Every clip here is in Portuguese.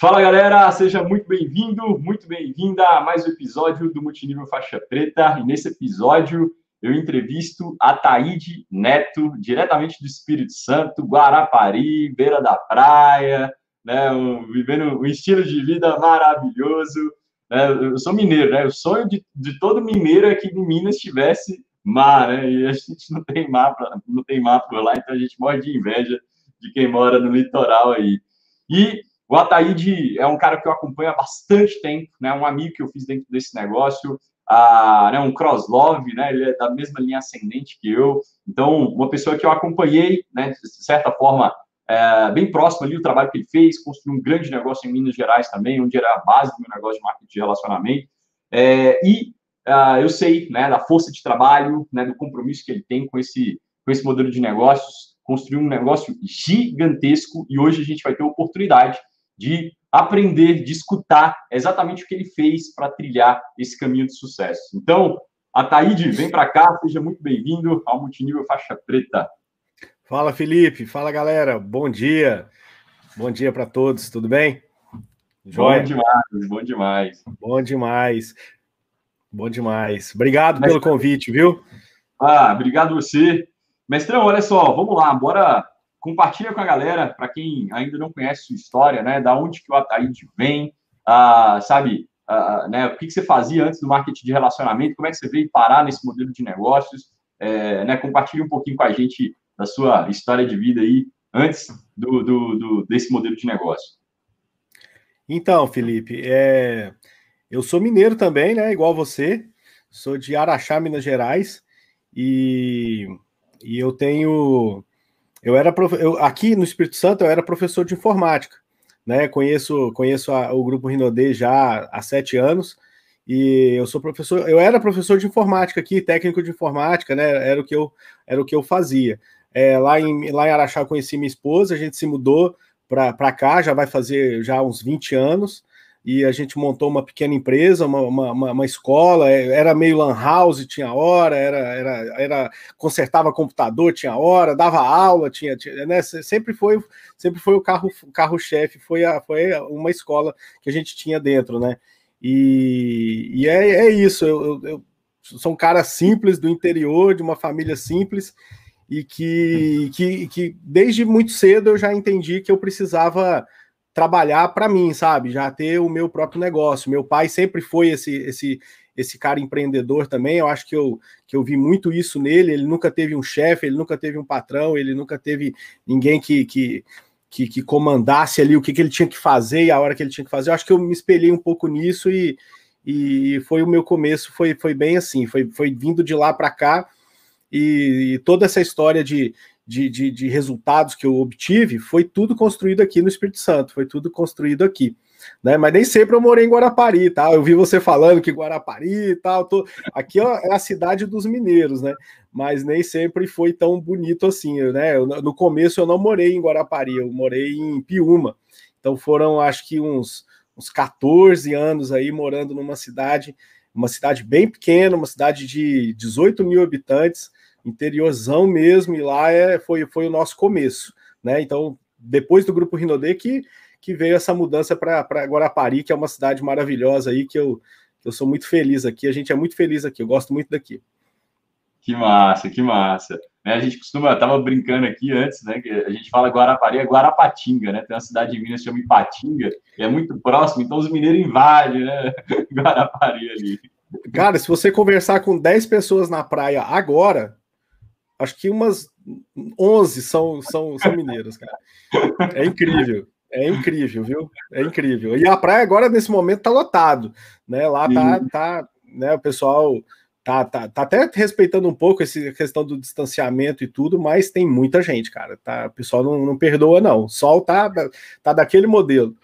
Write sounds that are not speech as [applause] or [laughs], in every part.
Fala galera, seja muito bem-vindo, muito bem-vinda a mais um episódio do Multinível Faixa Preta. E nesse episódio eu entrevisto a Taíde Neto, diretamente do Espírito Santo, Guarapari, beira da praia, né, um, vivendo um estilo de vida maravilhoso. Né? Eu sou mineiro, né? O sonho de, de todo mineiro é que em Minas tivesse mar, né? E a gente não tem mar, não tem mar por lá, então a gente morre de inveja de quem mora no litoral aí. E o Ataíde é um cara que eu acompanho há bastante tempo, né? Um amigo que eu fiz dentro desse negócio, ah, né? um cross-love, né? Ele é da mesma linha ascendente que eu. Então, uma pessoa que eu acompanhei, né? De certa forma, é, bem próximo ali o trabalho que ele fez, construiu um grande negócio em Minas Gerais também, onde era a base do meu negócio de marketing de relacionamento. É, e uh, eu sei, né? Da força de trabalho, né? Do compromisso que ele tem com esse, com esse modelo de negócios, construiu um negócio gigantesco e hoje a gente vai ter a oportunidade de aprender, de escutar exatamente o que ele fez para trilhar esse caminho de sucesso. Então, Ataíde, vem para cá, seja muito bem-vindo ao Multinível Faixa Preta. Fala, Felipe. Fala, galera. Bom dia. Bom dia para todos, tudo bem? Joia? Bom demais, bom demais. Bom demais. Bom demais. Obrigado pelo convite, viu? Ah, obrigado você. Mestrão, olha só, vamos lá, bora compartilha com a galera, para quem ainda não conhece sua história, né? Da onde que o Ataíde vem, ah, sabe? Ah, né, o que, que você fazia antes do marketing de relacionamento, como é que você veio parar nesse modelo de negócios, é, né? Compartilhe um pouquinho com a gente da sua história de vida aí antes do, do, do desse modelo de negócio. Então, Felipe, é, eu sou mineiro também, né? Igual você, sou de Araxá, Minas Gerais, e, e eu tenho eu era eu, aqui no Espírito Santo eu era professor de informática, né? Conheço conheço a, o grupo Rinodê já há sete anos e eu sou professor. Eu era professor de informática aqui, técnico de informática, né? Era o que eu era o que eu fazia. É, lá em lá em Araxá eu conheci minha esposa, a gente se mudou para cá, já vai fazer já uns 20 anos e a gente montou uma pequena empresa, uma, uma, uma, escola, é, era meio lan house, tinha hora, era, era, era consertava computador, tinha hora, dava aula, tinha, tinha né? sempre foi sempre foi o carro carro chefe, foi a, foi uma escola que a gente tinha dentro, né? E, e é, é isso, eu, eu, eu sou um cara simples do interior, de uma família simples e que, que, que desde muito cedo eu já entendi que eu precisava trabalhar para mim, sabe? Já ter o meu próprio negócio. Meu pai sempre foi esse esse esse cara empreendedor também. Eu acho que eu, que eu vi muito isso nele. Ele nunca teve um chefe, ele nunca teve um patrão, ele nunca teve ninguém que, que, que, que, comandasse ali o que, que ele tinha que fazer e a hora que ele tinha que fazer. Eu acho que eu me espelhei um pouco nisso e, e foi o meu começo, foi, foi bem assim, foi, foi vindo de lá para cá. E, e, toda essa história de, de, de, de, resultados que eu obtive, foi tudo construído aqui no Espírito Santo, foi tudo construído aqui. Né? Mas nem sempre eu morei em Guarapari, tá? Eu vi você falando que Guarapari e tal, tô... aqui é a cidade dos mineiros, né? Mas nem sempre foi tão bonito assim, né? Eu, no começo eu não morei em Guarapari, eu morei em Piúma. Então foram, acho que uns, uns 14 anos aí morando numa cidade, uma cidade bem pequena, uma cidade de 18 mil habitantes, interiorzão mesmo, e lá é, foi, foi o nosso começo, né? Então, depois do grupo Rinodê que, que veio essa mudança para Guarapari, que é uma cidade maravilhosa aí, que eu, eu sou muito feliz aqui, a gente é muito feliz aqui, eu gosto muito daqui. Que massa, que massa. Né, a gente costuma, tava brincando aqui antes, né? Que a gente fala Guarapari, é Guarapatinga, né? Tem uma cidade de Minas que chama Ipatinga, que é muito próximo, então os mineiros invadem, né? [laughs] Guarapari ali. Cara, se você conversar com 10 pessoas na praia agora, acho que umas 11 são, são, são mineiras, cara. É incrível. É incrível, viu? É incrível. E a praia agora, nesse momento, tá lotado, né? Lá tá, tá, né? O pessoal tá, tá, tá até respeitando um pouco essa questão do distanciamento e tudo, mas tem muita gente, cara. Tá, o pessoal não, não perdoa, não. O sol tá, tá daquele modelo.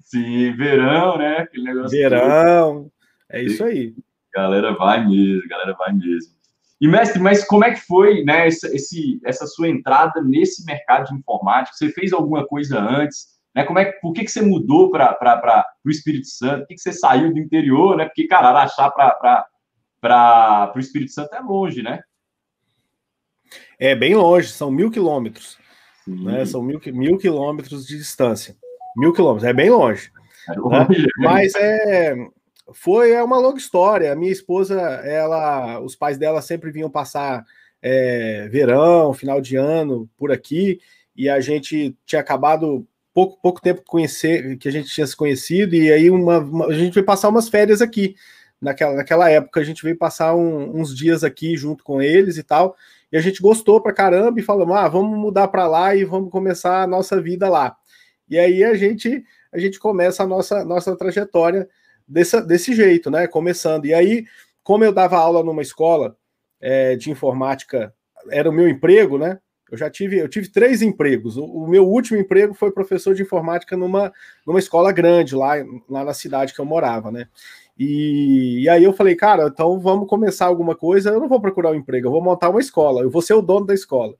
Sim, verão, né? Verão, é isso aí. Galera vai mesmo, galera vai mesmo. E, mestre, mas como é que foi né, essa, esse, essa sua entrada nesse mercado de informática? Você fez alguma coisa antes? Né? Como é, por que, que você mudou para o Espírito Santo? Por que, que você saiu do interior? Né? Porque, cara, Araxá para o Espírito Santo é longe, né? É bem longe, são mil quilômetros. Né? São mil, mil quilômetros de distância. Mil quilômetros, é bem longe. Né? Mas é, foi é uma longa história. A minha esposa, ela, os pais dela sempre vinham passar é, verão, final de ano por aqui, e a gente tinha acabado pouco, pouco tempo conhecer, que a gente tinha se conhecido, e aí uma, uma, a gente veio passar umas férias aqui. Naquela, naquela época a gente veio passar um, uns dias aqui junto com eles e tal, e a gente gostou pra caramba e falamos: ah, vamos mudar para lá e vamos começar a nossa vida lá. E aí a gente a gente começa a nossa, nossa trajetória desse, desse jeito, né? Começando. E aí, como eu dava aula numa escola é, de informática, era o meu emprego, né? Eu já tive, eu tive três empregos. O, o, meu último emprego foi professor de informática numa, numa escola grande lá, lá na cidade que eu morava, né? E, e, aí eu falei, cara, então vamos começar alguma coisa. Eu não vou procurar um emprego, eu vou montar uma escola, eu vou ser o dono da escola.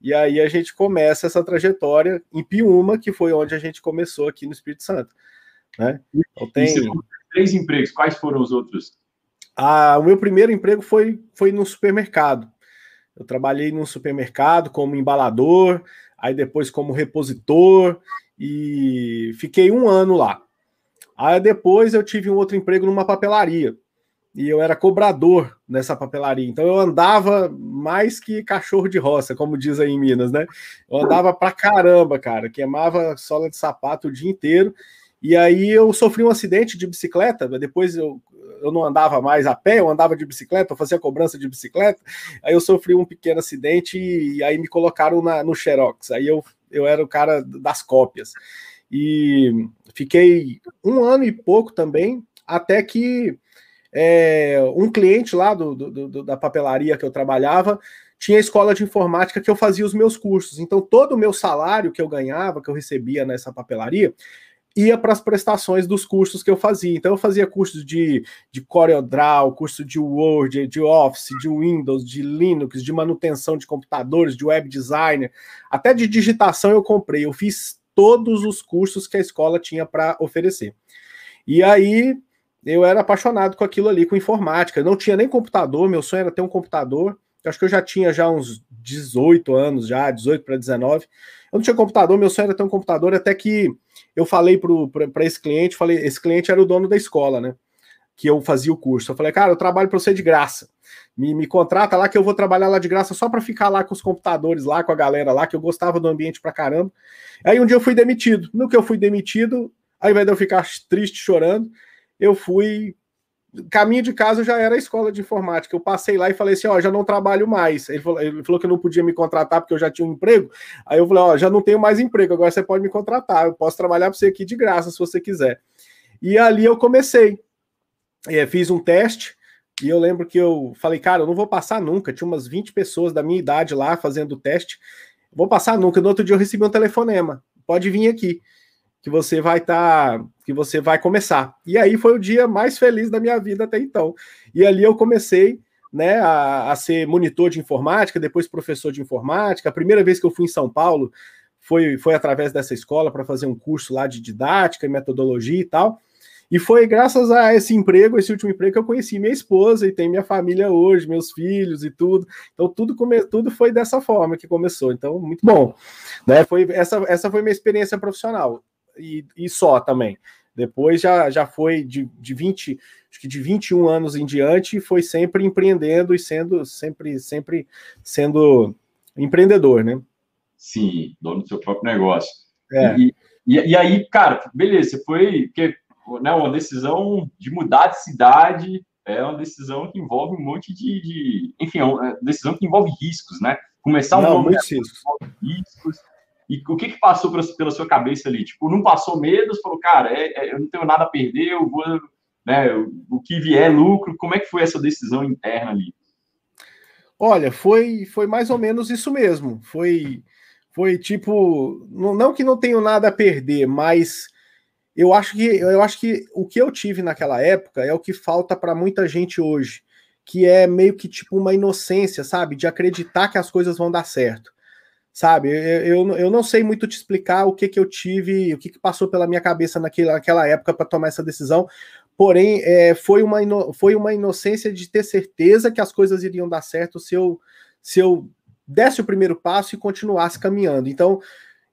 E aí a gente começa essa trajetória em Piúma, que foi onde a gente começou aqui no Espírito Santo. Né? Então, tem... três empregos, quais foram os outros? Ah, o meu primeiro emprego foi, foi no supermercado. Eu trabalhei num supermercado como embalador, aí depois como repositor, e fiquei um ano lá. Aí depois eu tive um outro emprego numa papelaria e eu era cobrador nessa papelaria. Então eu andava mais que cachorro de roça, como diz aí em Minas, né? Eu andava pra caramba, cara, queimava sola de sapato o dia inteiro. E aí eu sofri um acidente de bicicleta, depois eu, eu não andava mais a pé, eu andava de bicicleta, eu fazia cobrança de bicicleta. Aí eu sofri um pequeno acidente e, aí me colocaram na, no Xerox. Aí eu, eu era o cara das cópias. E fiquei um ano e pouco também, até que é, um cliente lá do, do, do, da papelaria que eu trabalhava tinha escola de informática que eu fazia os meus cursos. Então, todo o meu salário que eu ganhava, que eu recebia nessa papelaria, ia para as prestações dos cursos que eu fazia. Então, eu fazia cursos de, de CorelDRAW, curso de Word, de Office, de Windows, de Linux, de manutenção de computadores, de web designer, até de digitação eu comprei. Eu fiz todos os cursos que a escola tinha para oferecer. E aí eu era apaixonado com aquilo ali, com informática. Eu não tinha nem computador, meu sonho era ter um computador. Eu acho que eu já tinha já uns 18 anos, já, 18 para 19. Eu não tinha computador, meu sonho era ter um computador, até que eu falei para esse cliente, falei, esse cliente era o dono da escola, né? Que eu fazia o curso. Eu falei, cara, eu trabalho para você de graça. Me, me contrata lá que eu vou trabalhar lá de graça só para ficar lá com os computadores, lá com a galera lá, que eu gostava do ambiente pra caramba. Aí um dia eu fui demitido. No que eu fui demitido, ao invés de eu ficar triste chorando, eu fui. Caminho de casa já era a escola de informática. Eu passei lá e falei assim: ó, já não trabalho mais. Ele falou, ele falou que não podia me contratar porque eu já tinha um emprego. Aí eu falei: ó, já não tenho mais emprego, agora você pode me contratar. Eu posso trabalhar para você aqui de graça se você quiser. E ali eu comecei. É, fiz um teste. E eu lembro que eu falei, cara, eu não vou passar nunca. Tinha umas 20 pessoas da minha idade lá fazendo o teste. Vou passar nunca. No outro dia eu recebi um telefonema. Pode vir aqui que você vai estar, tá, que você vai começar. E aí foi o dia mais feliz da minha vida até então. E ali eu comecei, né, a, a ser monitor de informática, depois professor de informática. A primeira vez que eu fui em São Paulo foi, foi através dessa escola para fazer um curso lá de didática e metodologia e tal. E foi graças a esse emprego, esse último emprego, que eu conheci minha esposa e tem minha família hoje, meus filhos e tudo. Então tudo come, tudo foi dessa forma que começou. Então muito bom, né? Foi essa essa foi minha experiência profissional e, e só também. Depois já, já foi de, de 20, acho que de 21 anos em diante, foi sempre empreendendo e sendo sempre, sempre sendo empreendedor, né? Sim, dono do seu próprio negócio. É. E, e, e, aí, cara, beleza, você foi. Porque, né, uma decisão de mudar de cidade é uma decisão que envolve um monte de. de enfim, é uma decisão que envolve riscos, né? Começar um Não, novo riscos. riscos e o que, que passou pela sua cabeça ali? Tipo, não passou medo? Você falou, cara, é, é, eu não tenho nada a perder, eu vou, né, o que vier é lucro. Como é que foi essa decisão interna ali? Olha, foi, foi mais ou menos isso mesmo. Foi, foi tipo, não, não que não tenho nada a perder, mas eu acho que eu acho que o que eu tive naquela época é o que falta para muita gente hoje, que é meio que tipo uma inocência, sabe, de acreditar que as coisas vão dar certo sabe? Eu, eu, eu não sei muito te explicar o que, que eu tive, o que, que passou pela minha cabeça naquela, naquela época para tomar essa decisão, porém é, foi, uma ino, foi uma inocência de ter certeza que as coisas iriam dar certo se eu, se eu desse o primeiro passo e continuasse caminhando. Então,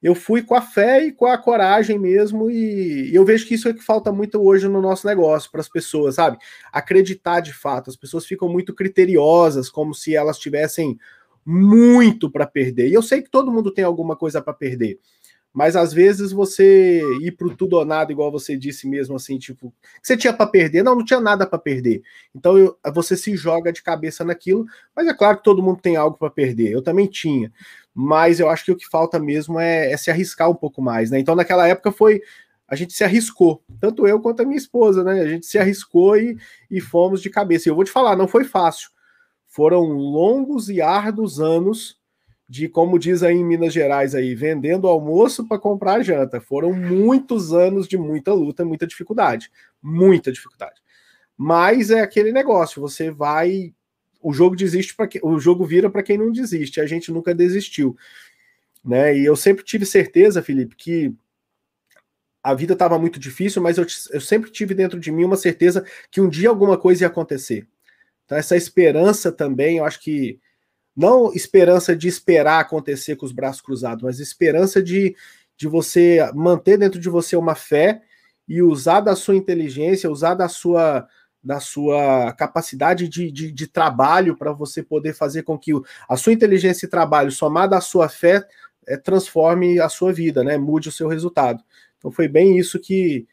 eu fui com a fé e com a coragem mesmo, e eu vejo que isso é que falta muito hoje no nosso negócio, para as pessoas, sabe? Acreditar de fato. As pessoas ficam muito criteriosas, como se elas tivessem muito para perder. E eu sei que todo mundo tem alguma coisa para perder. Mas às vezes você ir pro tudo ou nada, igual você disse mesmo, assim, tipo, você tinha para perder? Não, não tinha nada para perder. Então eu, você se joga de cabeça naquilo, mas é claro que todo mundo tem algo para perder. Eu também tinha. Mas eu acho que o que falta mesmo é, é se arriscar um pouco mais, né? Então naquela época foi a gente se arriscou, tanto eu quanto a minha esposa, né? A gente se arriscou e, e fomos de cabeça. E eu vou te falar, não foi fácil. Foram longos e árduos anos de, como diz aí em Minas Gerais, aí, vendendo almoço para comprar janta. Foram muitos anos de muita luta, muita dificuldade. Muita dificuldade. Mas é aquele negócio, você vai. O jogo desiste para o jogo vira para quem não desiste. A gente nunca desistiu. Né? E eu sempre tive certeza, Felipe, que a vida estava muito difícil, mas eu, eu sempre tive dentro de mim uma certeza que um dia alguma coisa ia acontecer. Então, essa esperança também, eu acho que não esperança de esperar acontecer com os braços cruzados, mas esperança de, de você manter dentro de você uma fé e usar da sua inteligência, usar da sua da sua capacidade de, de, de trabalho para você poder fazer com que a sua inteligência e trabalho, somada à sua fé, é, transforme a sua vida, né? Mude o seu resultado. Então foi bem isso que,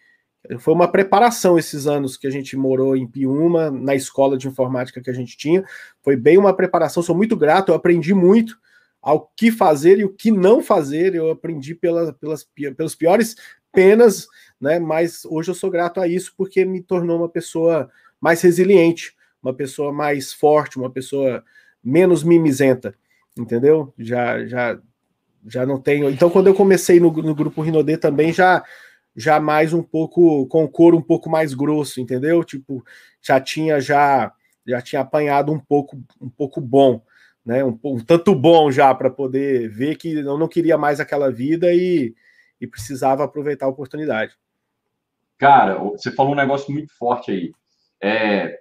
foi uma preparação esses anos que a gente morou em Piúma, na escola de informática que a gente tinha. Foi bem uma preparação, sou muito grato, eu aprendi muito ao que fazer e o que não fazer. Eu aprendi pela, pelas, pelos piores penas, né? Mas hoje eu sou grato a isso porque me tornou uma pessoa mais resiliente, uma pessoa mais forte, uma pessoa menos mimizenta, entendeu? Já, já, já não tenho. Então, quando eu comecei no, no grupo Rinodê também já já mais um pouco com couro um pouco mais grosso, entendeu? Tipo, já tinha já já tinha apanhado um pouco um pouco bom, né? Um, um tanto bom já para poder ver que eu não queria mais aquela vida e, e precisava aproveitar a oportunidade. Cara, você falou um negócio muito forte aí. É,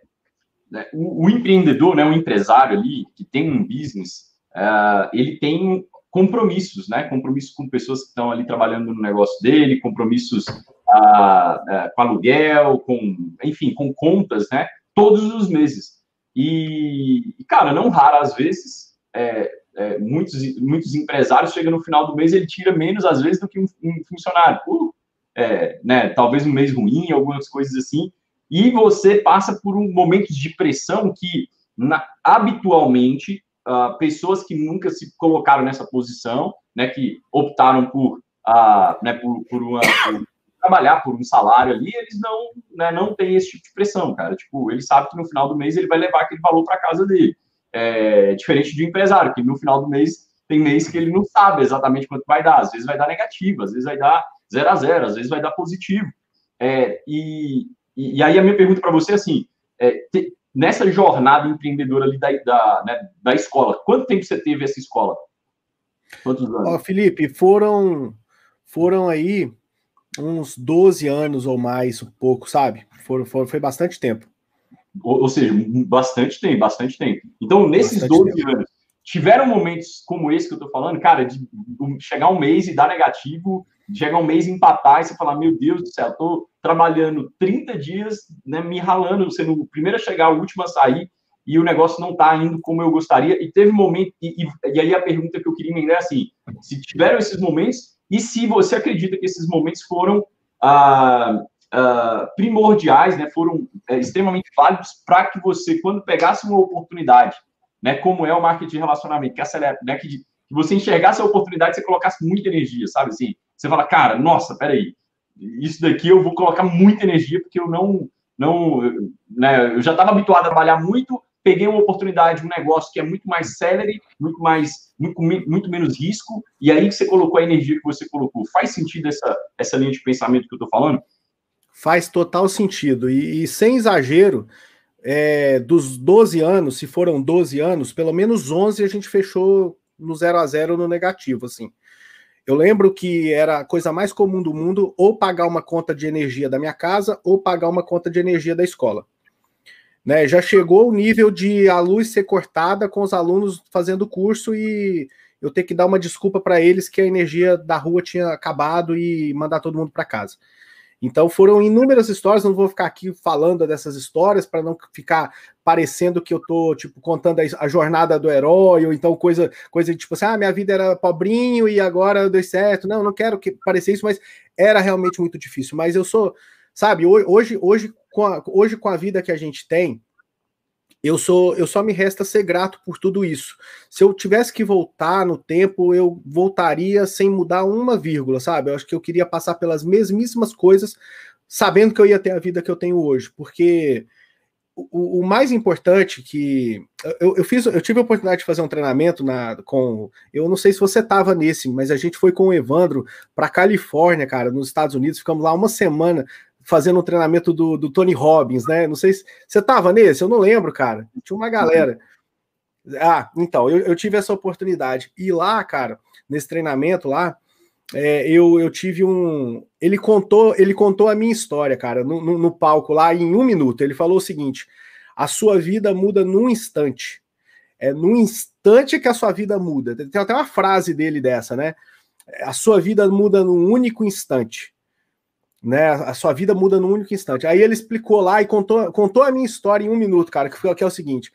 né, o, o, empreendedor, né, o empresário ali que tem um business, uh, ele tem compromissos, né? Compromissos com pessoas que estão ali trabalhando no negócio dele, compromissos ah, ah, com aluguel, com, enfim, com contas, né? Todos os meses. E, cara, não raro às vezes, é, é, muitos, muitos empresários chegam no final do mês ele tira menos às vezes do que um, um funcionário. Uh, é, né? Talvez um mês ruim, algumas coisas assim. E você passa por um momentos de pressão que na, habitualmente uh, pessoas que nunca se colocaram nessa posição, né, que optaram por, uh, né, por, por, uma, por trabalhar por um salário ali, eles não, né, não têm esse tipo de pressão, cara. Tipo, ele sabe que no final do mês ele vai levar aquele valor para casa dele. É diferente de um empresário, que no final do mês tem mês que ele não sabe exatamente quanto vai dar. Às vezes vai dar negativo, às vezes vai dar zero a zero, às vezes vai dar positivo. É, e, e, aí a minha pergunta para você é assim, é, te, nessa jornada empreendedora ali da, da, né, da escola, quanto tempo você teve essa escola? Quantos anos? Ó, Felipe, foram, foram aí uns 12 anos ou mais, um pouco, sabe? Foram, foram, foi bastante tempo. Ou, ou, seja, bastante tempo, bastante tempo. Então, nesses bastante 12 tempo. anos, tiveram momentos como esse que eu tô falando, cara, de chegar um mês e dar negativo, chegar um mês empatar e você falar, meu Deus do céu, tô trabalhando 30 dias, né, me ralando, sendo o primeiro a chegar, o último a sair, e o negócio não está indo como eu gostaria. E teve momento, e, e, e, aí a pergunta que eu queria emendar é assim: se tiveram esses momentos, e se você acredita que esses momentos foram ah, ah, primordiais, né, foram é, extremamente válidos para que você, quando pegasse uma oportunidade, né, como é o marketing de relacionamento, que acelera, né, que, que você enxergasse a oportunidade, você colocasse muita energia, sabe assim? Você fala, cara, nossa, peraí, isso daqui eu vou colocar muita energia, porque eu não, não, né, eu já estava habituado a trabalhar muito, peguei uma oportunidade, um negócio que é muito mais celery, muito mais, muito, muito menos risco, e aí que você colocou a energia que você colocou. Faz sentido essa, essa linha de pensamento que eu estou falando? Faz total sentido, e, e sem exagero, é, dos 12 anos, se foram 12 anos, pelo menos 11 a gente fechou no 0 a 0 no negativo, assim. Eu lembro que era a coisa mais comum do mundo ou pagar uma conta de energia da minha casa ou pagar uma conta de energia da escola. Né, já chegou o nível de a luz ser cortada com os alunos fazendo curso e, eu ter que dar uma desculpa para eles que a energia da rua tinha acabado e mandar todo mundo para casa. Então foram inúmeras histórias, não vou ficar aqui falando dessas histórias para não ficar parecendo que eu tô tipo contando a, jornada do herói ou então coisa coisa tipo assim, ah, minha vida era pobrinho e agora deu certo. Não, não quero que parecer isso, mas era realmente muito difícil, mas eu sou, sabe, hoje hoje com a, hoje com a vida que a gente tem, eu sou eu só me resta ser grato por tudo isso. Se eu tivesse que voltar no tempo, eu voltaria sem mudar uma vírgula, sabe? Eu acho que eu queria passar pelas mesmíssimas coisas, sabendo que eu ia ter a vida que eu tenho hoje, porque o, o mais importante que eu, eu, fiz, eu tive a oportunidade de fazer um treinamento na, com, eu não sei se você estava nesse, mas a gente foi com o Evandro para Califórnia, cara, nos Estados Unidos, ficamos lá uma semana fazendo um treinamento do, do Tony Robbins, né? Não sei se você tava nesse, eu não lembro, cara. Tinha uma galera. Ah, então, eu, eu tive essa oportunidade. E lá, cara, nesse treinamento lá, é, eu, eu tive um. Ele contou, ele contou a minha história, cara, no, no, no, palco lá em um minuto. Ele falou o seguinte: a sua vida muda num instante. É num instante que a sua vida muda. Tem até uma frase dele dessa, né? A sua vida muda num único instante né? A sua vida muda num único instante. Aí ele explicou lá e contou, contou a minha história em um minuto, cara, que, que é o seguinte: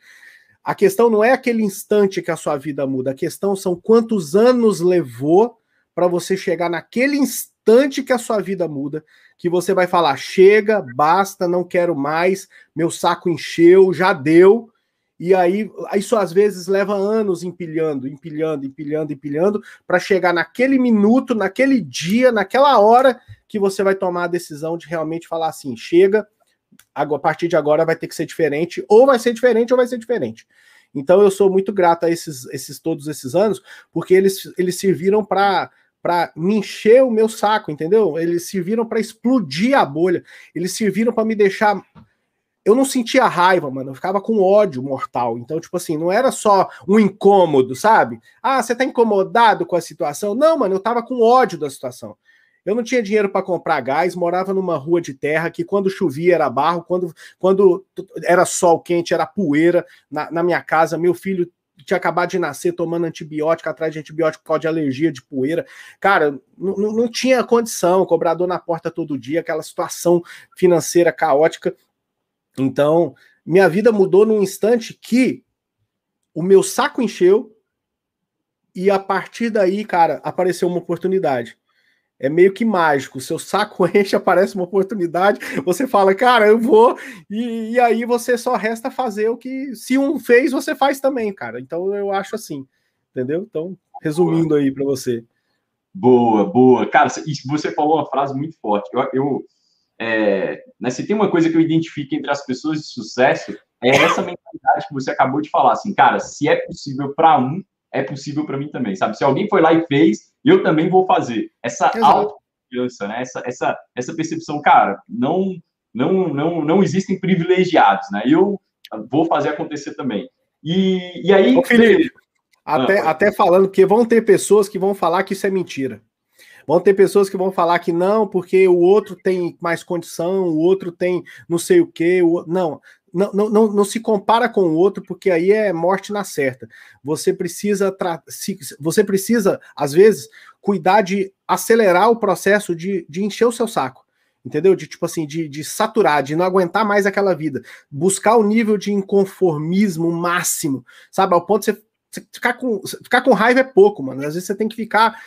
a questão não é aquele instante que a sua vida muda, a questão são quantos anos levou para você chegar naquele instante que a sua vida muda, que você vai falar: chega, basta, não quero mais, meu saco encheu, já deu. E aí, isso às vezes leva anos empilhando, empilhando, empilhando, empilhando, para chegar naquele minuto, naquele dia, naquela hora que você vai tomar a decisão de realmente falar assim: chega, a partir de agora vai ter que ser diferente, ou vai ser diferente, ou vai ser diferente. Então eu sou muito grato a esses, esses todos esses anos, porque eles, eles serviram para para me encher o meu saco, entendeu? Eles serviram para explodir a bolha. Eles serviram para me deixar eu não sentia raiva, mano, eu ficava com ódio mortal. Então, tipo assim, não era só um incômodo, sabe? Ah, você tá incomodado com a situação? Não, mano, eu tava com ódio da situação. Eu não tinha dinheiro para comprar gás, morava numa rua de terra que quando chovia era barro, quando, quando era sol quente era poeira na, na minha casa. Meu filho tinha acabado de nascer tomando antibiótico, atrás de antibiótico por causa de alergia de poeira. Cara, não tinha condição, cobrador na porta todo dia, aquela situação financeira caótica. Então, minha vida mudou num instante que o meu saco encheu e a partir daí, cara, apareceu uma oportunidade é meio que mágico. Seu saco [laughs] enche, aparece uma oportunidade, você fala, cara, eu vou, e, e, aí você só resta fazer o que. Se um fez, você faz também, cara. Então eu acho assim, entendeu? Então, resumindo aí para você. Boa, boa. Cara, você falou uma frase muito forte. Eu, eu é, né, se tem uma coisa que eu identifico entre as pessoas de sucesso, é essa mentalidade que você acabou de falar. Assim, cara, se é possível para um, é possível para mim também, sabe? Se alguém foi lá e fez, eu também vou fazer. Essa autoconfiança, né? Essa, essa, essa percepção, cara, não, não, não, não existem privilegiados, né? Eu vou fazer acontecer também. E, e aí. Ô, Felipe, até, ah, até falando, que vão ter pessoas que vão falar que isso é mentira. Vão ter pessoas que vão falar que não, porque o outro tem mais condição, o outro tem não sei o quê. O... Não, não, não, não, não, se compara com o outro, porque aí é morte na certa. Você precisa, você precisa, às vezes, cuidar de acelerar o processo de, de encher o seu saco. Entendeu? De tipo assim, de, de saturar, de não aguentar mais aquela vida. Buscar o nível de inconformismo máximo, sabe? Ao ponto de você ficar com, ficar com raiva é pouco, mano. Às vezes você tem que ficar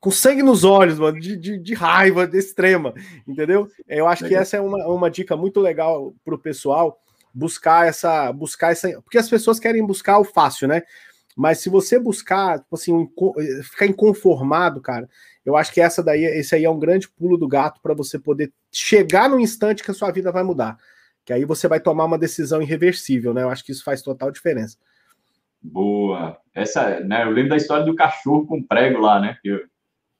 com sangue nos olhos, mano, de, de, de raiva extrema, entendeu? Eu acho que essa é uma, uma dica muito legal pro pessoal buscar essa, buscar essa, porque as pessoas querem buscar o fácil, né? Mas se você buscar, tipo assim, um, ficar inconformado, cara, eu acho que essa daí, esse aí é um grande pulo do gato para você poder chegar no instante que a sua vida vai mudar. Que aí você vai tomar uma decisão irreversível, né? Eu acho que isso faz total diferença. Boa. Essa, né, eu lembro da história do cachorro com prego lá, né? Eu,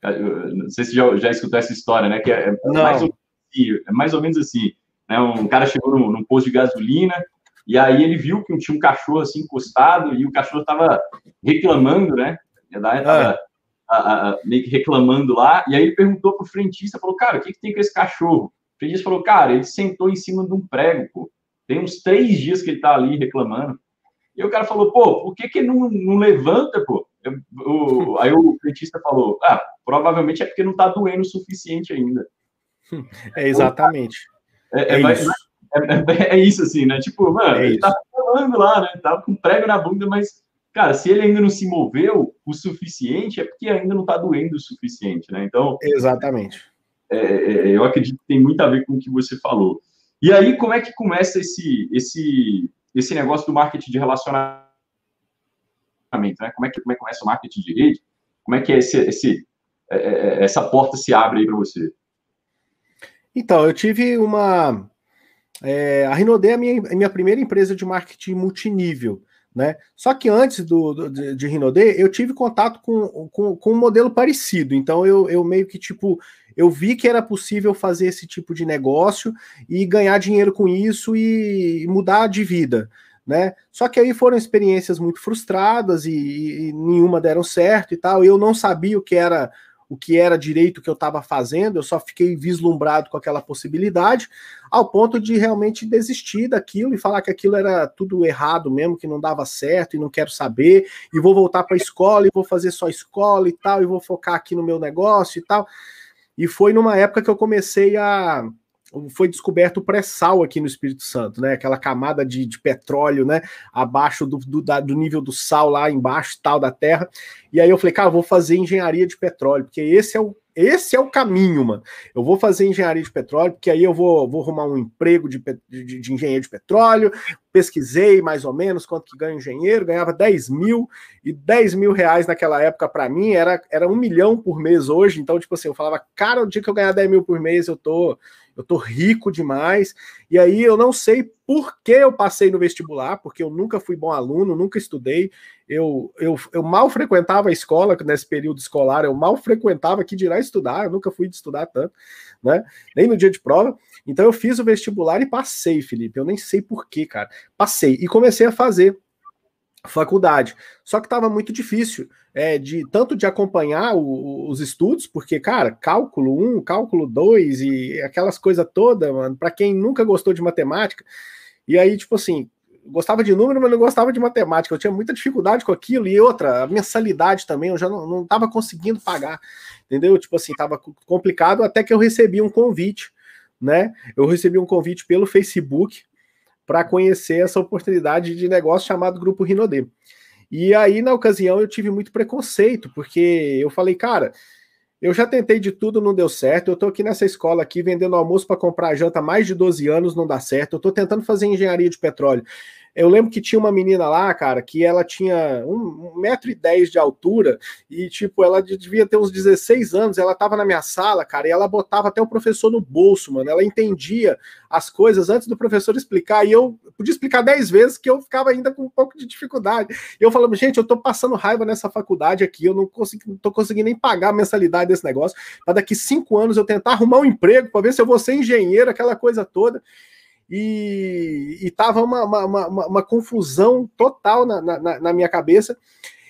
eu não sei se já, já escutou essa história, né? Que é, é mais, ou, é mais ou menos assim né? Um cara chegou num, num posto de gasolina e aí ele viu que tinha um cachorro assim encostado e o cachorro estava reclamando, né? Tava, a, a, a, meio que reclamando lá. E aí ele perguntou pro frentista, falou, cara, o que, que tem com esse cachorro? O frentista falou, cara, ele sentou em cima de um prego, pô. Tem uns três dias que ele tá ali reclamando. E o cara falou, pô, por que que não, não levanta, pô? o, [laughs] aí o dentista falou: ah, provavelmente é porque não está doendo o suficiente ainda. É exatamente. É, é, é, isso. É, é, isso, assim, né? Tipo, mano, ele tá falando lá, né? Tava com prego na bunda, mas, cara, se ele ainda não se moveu o suficiente, é porque ainda não tá doendo o suficiente, né? Então. Exatamente. eu acredito que tem muito a ver com o que você falou. E aí, como é que começa esse, esse, esse negócio do marketing de relacionamento? Né? Como, é que, como é que começa o marketing de rede? Como é que é esse, esse, essa porta se abre aí para você? Então, eu tive uma. É, a Rinode é a minha, a minha primeira empresa de marketing multinível. Né? Só que antes do, do de, de Rinode, eu tive contato com, com, com, um modelo parecido. Então eu, eu meio que tipo eu vi que era possível fazer esse tipo de negócio e ganhar dinheiro com isso e mudar de vida. Né? Só que aí foram experiências muito frustradas e, e nenhuma deram certo e tal. E eu não sabia o que era o que era direito que eu estava fazendo, eu só fiquei vislumbrado com aquela possibilidade, ao ponto de realmente desistir daquilo e falar que aquilo era tudo errado mesmo, que não dava certo e não quero saber, e vou voltar para a escola e vou fazer só escola e tal, e vou focar aqui no meu negócio e tal. E foi numa época que eu comecei a foi descoberto o pré-sal aqui no Espírito Santo, né? Aquela camada de, de petróleo, né? Abaixo do, do, da, do, nível do sal lá embaixo, tal da terra. E aí eu falei, cara, vou fazer engenharia de petróleo, porque esse é o esse é o caminho, mano. Eu vou fazer engenharia de petróleo, porque aí eu vou, vou arrumar um emprego de, de, de engenheiro de petróleo. Pesquisei mais ou menos quanto que ganha um engenheiro, ganhava 10 mil, e 10 mil reais naquela época para mim era, era um milhão por mês hoje. Então, tipo assim, eu falava, cara, o dia que eu ganhar 10 mil por mês, eu tô, eu tô rico demais. E aí eu não sei por que eu passei no vestibular, porque eu nunca fui bom aluno, nunca estudei. Eu, eu, eu mal frequentava a escola nesse período escolar, eu mal frequentava que dirá estudar, eu nunca fui de estudar tanto, né? Nem no dia de prova. Então eu fiz o vestibular e passei, Felipe. Eu nem sei por que, cara. Passei e comecei a fazer faculdade. Só que estava muito difícil, é, de tanto de acompanhar o, os estudos, porque, cara, cálculo 1, cálculo 2 e aquelas coisas todas, mano, para quem nunca gostou de matemática. E aí, tipo assim, gostava de número, mas não gostava de matemática. Eu tinha muita dificuldade com aquilo. E outra, a mensalidade também, eu já não estava conseguindo pagar. Entendeu? Tipo assim, estava complicado até que eu recebi um convite, né? Eu recebi um convite pelo Facebook para conhecer essa oportunidade de negócio chamado Grupo Rinodê. E aí, na ocasião, eu tive muito preconceito, porque eu falei, cara, eu já tentei de tudo, não deu certo. Eu tô aqui nessa escola aqui vendendo almoço para comprar janta há mais de 12 anos, não dá certo. Eu tô tentando fazer engenharia de petróleo. Eu lembro que tinha uma menina lá, cara, que ela tinha um, um metro e dez de altura e, tipo, ela devia ter uns 16 anos, ela tava na minha sala, cara, e ela botava até o professor no bolso, mano. Ela entendia as coisas antes do professor explicar, e eu podia explicar 10 vezes que eu ficava ainda com um pouco de dificuldade. Eu falava, gente, eu tô passando raiva nessa faculdade aqui, eu não, consigo, não tô conseguindo nem pagar a mensalidade desse negócio, para daqui cinco anos eu tentar arrumar um emprego, para ver se eu vou ser engenheiro, aquela coisa toda e, estava uma, uma, uma, uma, confusão total na, na, na, minha cabeça.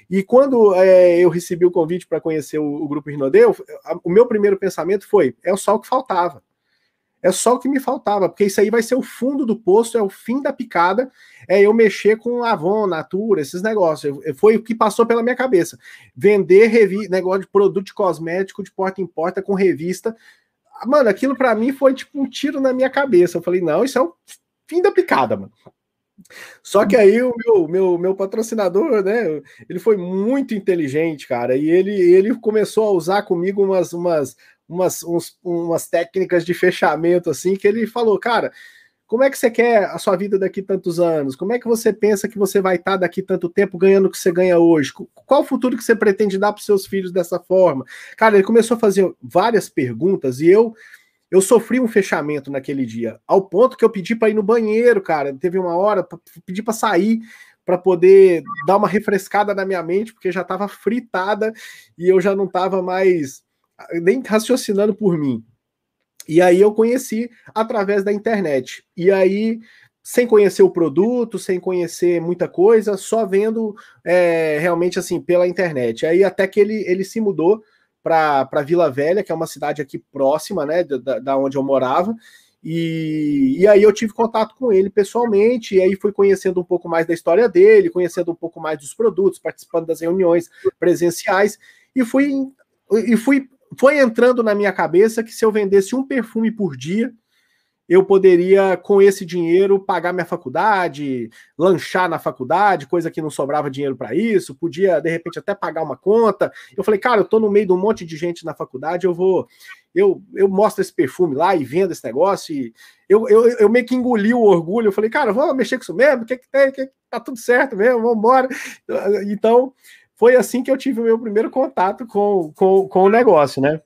E quando é, eu recebi o convite para conhecer o, o Grupo Rinodeu, o meu primeiro pensamento foi: é só o que faltava. É só o que me faltava, porque isso aí vai ser o fundo do poço, é o fim da picada, é eu mexer com Avon, Natura, esses negócios. Foi o que passou pela minha cabeça. Vender revi negócio de produto cosmético de porta em porta com revista Mano, aquilo para mim foi tipo um tiro na minha cabeça. Eu falei, não, isso é o fim da picada, mano. Só que aí o meu, meu, meu patrocinador, né, ele foi muito inteligente, cara, e ele, ele começou a usar comigo umas, umas, umas, uns, umas técnicas de fechamento, assim, que ele falou, cara, como é que você quer a sua vida daqui tantos anos? Como é que você pensa que você vai estar daqui tanto tempo ganhando o que você ganha hoje? Qual o futuro que você pretende dar para os seus filhos dessa forma? Cara, ele começou a fazer várias perguntas e eu eu sofri um fechamento naquele dia, ao ponto que eu pedi para ir no banheiro, cara. Teve uma hora, pedi para sair para poder dar uma refrescada na minha mente, porque já estava fritada e eu já não estava mais nem raciocinando por mim. E aí eu conheci através da internet. E aí, sem conhecer o produto, sem conhecer muita coisa, só vendo é, realmente assim pela internet. Aí até que ele, ele se mudou para Vila Velha, que é uma cidade aqui próxima, né, da, da onde eu morava. E, e aí eu tive contato com ele pessoalmente, e aí fui conhecendo um pouco mais da história dele, conhecendo um pouco mais dos produtos, participando das reuniões presenciais, e fui, e fui foi entrando na minha cabeça que se eu vendesse um perfume por dia, eu poderia, com esse dinheiro, pagar minha faculdade, lanchar na faculdade, coisa que não sobrava dinheiro para isso, podia, de repente, até pagar uma conta. Eu falei, cara, eu tô no meio de um monte de gente na faculdade, eu vou. Eu, eu mostro esse perfume lá e vendo esse negócio. E eu, eu, eu meio que engoli o orgulho. Eu falei, cara, vamos mexer com isso mesmo? O que, que tem? Que, tá tudo certo mesmo, vamos embora. Então, foi assim que eu tive o meu primeiro contato com, com, com o negócio, né?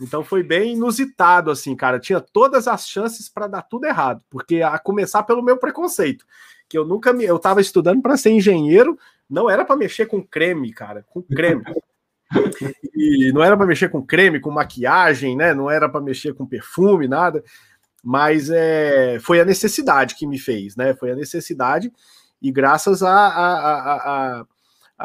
Então foi bem inusitado, assim, cara. Tinha todas as chances para dar tudo errado, porque a começar pelo meu preconceito, que eu nunca me. Eu estava estudando para ser engenheiro, não era para mexer com creme, cara, com creme. [laughs] e não era para mexer com creme, com maquiagem, né? Não era para mexer com perfume, nada. Mas é, foi a necessidade que me fez, né? Foi a necessidade, e graças a, a, a, a,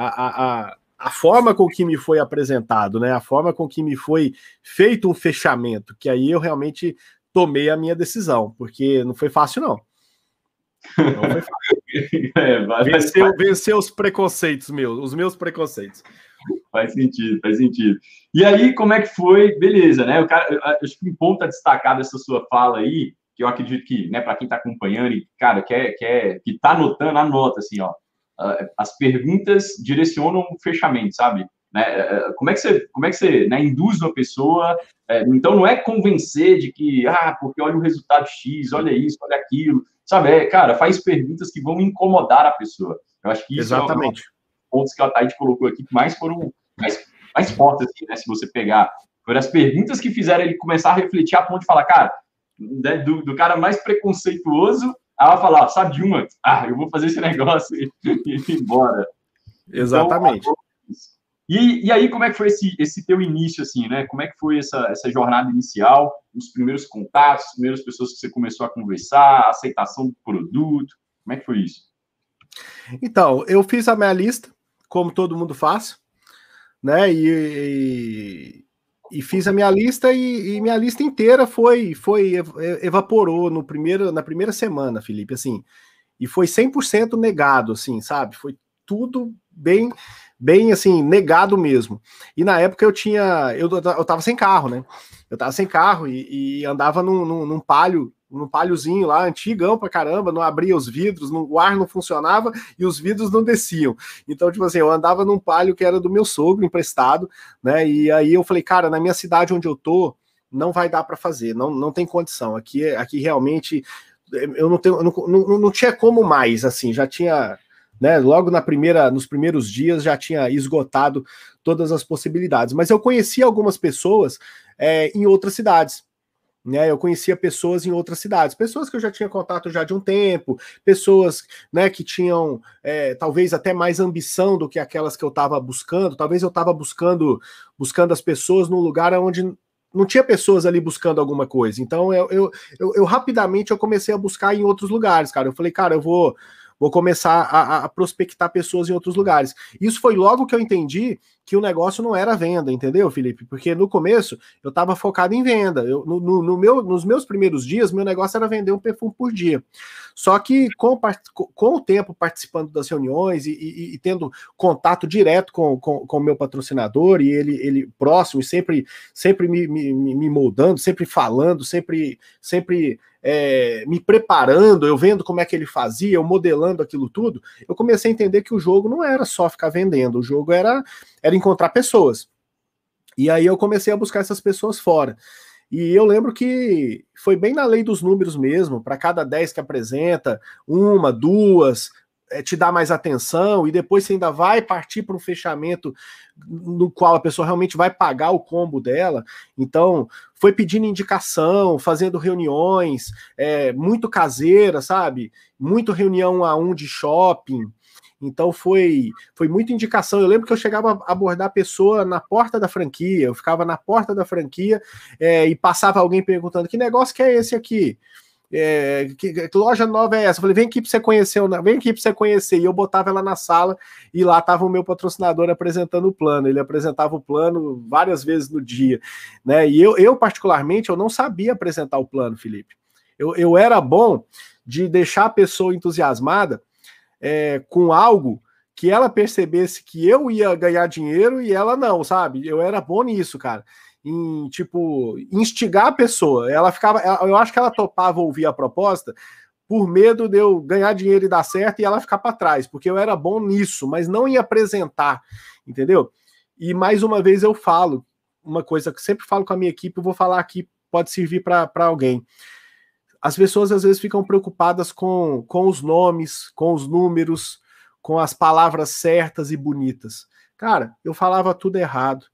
a a forma com que me foi apresentado, né? A forma com que me foi feito um fechamento, que aí eu realmente tomei a minha decisão, porque não foi fácil, não. Não foi fácil. [laughs] é, venceu, venceu os preconceitos meus, os meus preconceitos. Faz sentido, faz sentido. E aí, como é que foi? Beleza, né? O cara, acho que um ponto a destacar dessa sua fala aí, que eu acredito que, né, para quem está acompanhando e, cara, quer, quer, que está anotando, anota assim, ó as perguntas direcionam o fechamento, sabe? Né? Uh, como é que você, como é que você né, induz uma pessoa? Uh, então, não é convencer de que, ah, porque olha o resultado X, olha isso, olha aquilo, sabe? É, cara, faz perguntas que vão incomodar a pessoa. Eu acho que isso Exatamente. é um pontos que a Thaís colocou aqui que mais foram mais, mais fortes, assim, né? Se você pegar, foram as perguntas que fizeram ele começar a refletir a ponto de falar, cara, né, do, do cara mais preconceituoso ela fala, sabe de uma? Ah, eu vou fazer esse [laughs] negócio e, ir embora. Exatamente. Então, e, e aí, como é que foi esse, esse teu início, assim, né? Como é que foi essa, essa jornada inicial, os primeiros contatos, as primeiras pessoas que você começou a conversar, a aceitação do produto? Como é que foi isso? Então, eu fiz a minha lista, como todo mundo faz, né? E, e fiz a minha lista e, e, minha lista inteira foi foi evaporou no primeiro na primeira semana, Felipe, assim. E foi 100% negado, assim, sabe? Foi tudo bem bem assim, negado mesmo. E na época eu tinha eu, eu tava sem carro, né? Eu tava sem carro e, e andava num, num, num palio num palhozinho lá, antigão pra caramba, não abria os vidros, não, o ar não funcionava e os vidros não desciam. Então, tipo assim, eu andava num palio que era do meu sogro, emprestado, né? E aí eu falei, cara, na minha cidade onde eu tô, não vai dar para fazer, não, não tem condição. Aqui, aqui realmente eu não tenho, não, não, não tinha como mais, assim, já tinha, né? Logo na primeira, nos primeiros dias já tinha esgotado todas as possibilidades. Mas eu conheci algumas pessoas é, em outras cidades. Né, eu conhecia pessoas em outras cidades, pessoas que eu já tinha contato já de um tempo, pessoas né, que tinham é, talvez até mais ambição do que aquelas que eu estava buscando. Talvez eu estava buscando buscando as pessoas num lugar onde não tinha pessoas ali buscando alguma coisa. Então eu, eu, eu, eu rapidamente eu comecei a buscar em outros lugares, cara. Eu falei, cara, eu vou vou começar a, a, prospectar pessoas em outros lugares. Isso foi logo que eu entendi que o negócio não era venda, entendeu, Felipe? Porque no começo eu estava focado em venda. Eu, no, no, meu, nos meus primeiros dias, meu negócio era vender um perfume por dia. Só que com, com o tempo participando das reuniões e, e, e tendo contato direto com o com, com meu patrocinador e ele, ele próximo e sempre, sempre me, me, me moldando, sempre falando, sempre, sempre é, me preparando, eu vendo como é que ele fazia, eu modelando aquilo tudo, eu comecei a entender que o jogo não era só ficar vendendo, o jogo era, era encontrar pessoas. E aí eu comecei a buscar essas pessoas fora. E eu lembro que foi bem na lei dos números mesmo, para cada 10 que apresenta, uma, duas, é, te dá mais atenção e depois você ainda vai partir para um fechamento no qual a pessoa realmente vai pagar o combo dela. Então, foi pedindo indicação, fazendo reuniões, é, muito caseira, sabe? Muito reunião a um de shopping. Então foi foi muita indicação. Eu lembro que eu chegava a abordar a pessoa na porta da franquia, eu ficava na porta da franquia é, e passava alguém perguntando que negócio que é esse aqui. É, que, que, loja nova é essa? Eu falei, vem aqui para você conhecer, vem aqui para você conhecer. E eu botava ela na sala e lá estava o meu patrocinador apresentando o plano. Ele apresentava o plano várias vezes no dia, né? E eu, eu particularmente, eu não sabia apresentar o plano, Felipe. Eu, eu era bom de deixar a pessoa entusiasmada é, com algo que ela percebesse que eu ia ganhar dinheiro e ela não, sabe? Eu era bom nisso, cara. Em, tipo, instigar a pessoa. Ela ficava. Eu acho que ela topava ouvir a proposta por medo de eu ganhar dinheiro e dar certo e ela ficar para trás, porque eu era bom nisso, mas não em apresentar, entendeu? E mais uma vez eu falo, uma coisa que sempre falo com a minha equipe, eu vou falar aqui, pode servir para alguém. As pessoas às vezes ficam preocupadas com, com os nomes, com os números, com as palavras certas e bonitas. Cara, eu falava tudo errado.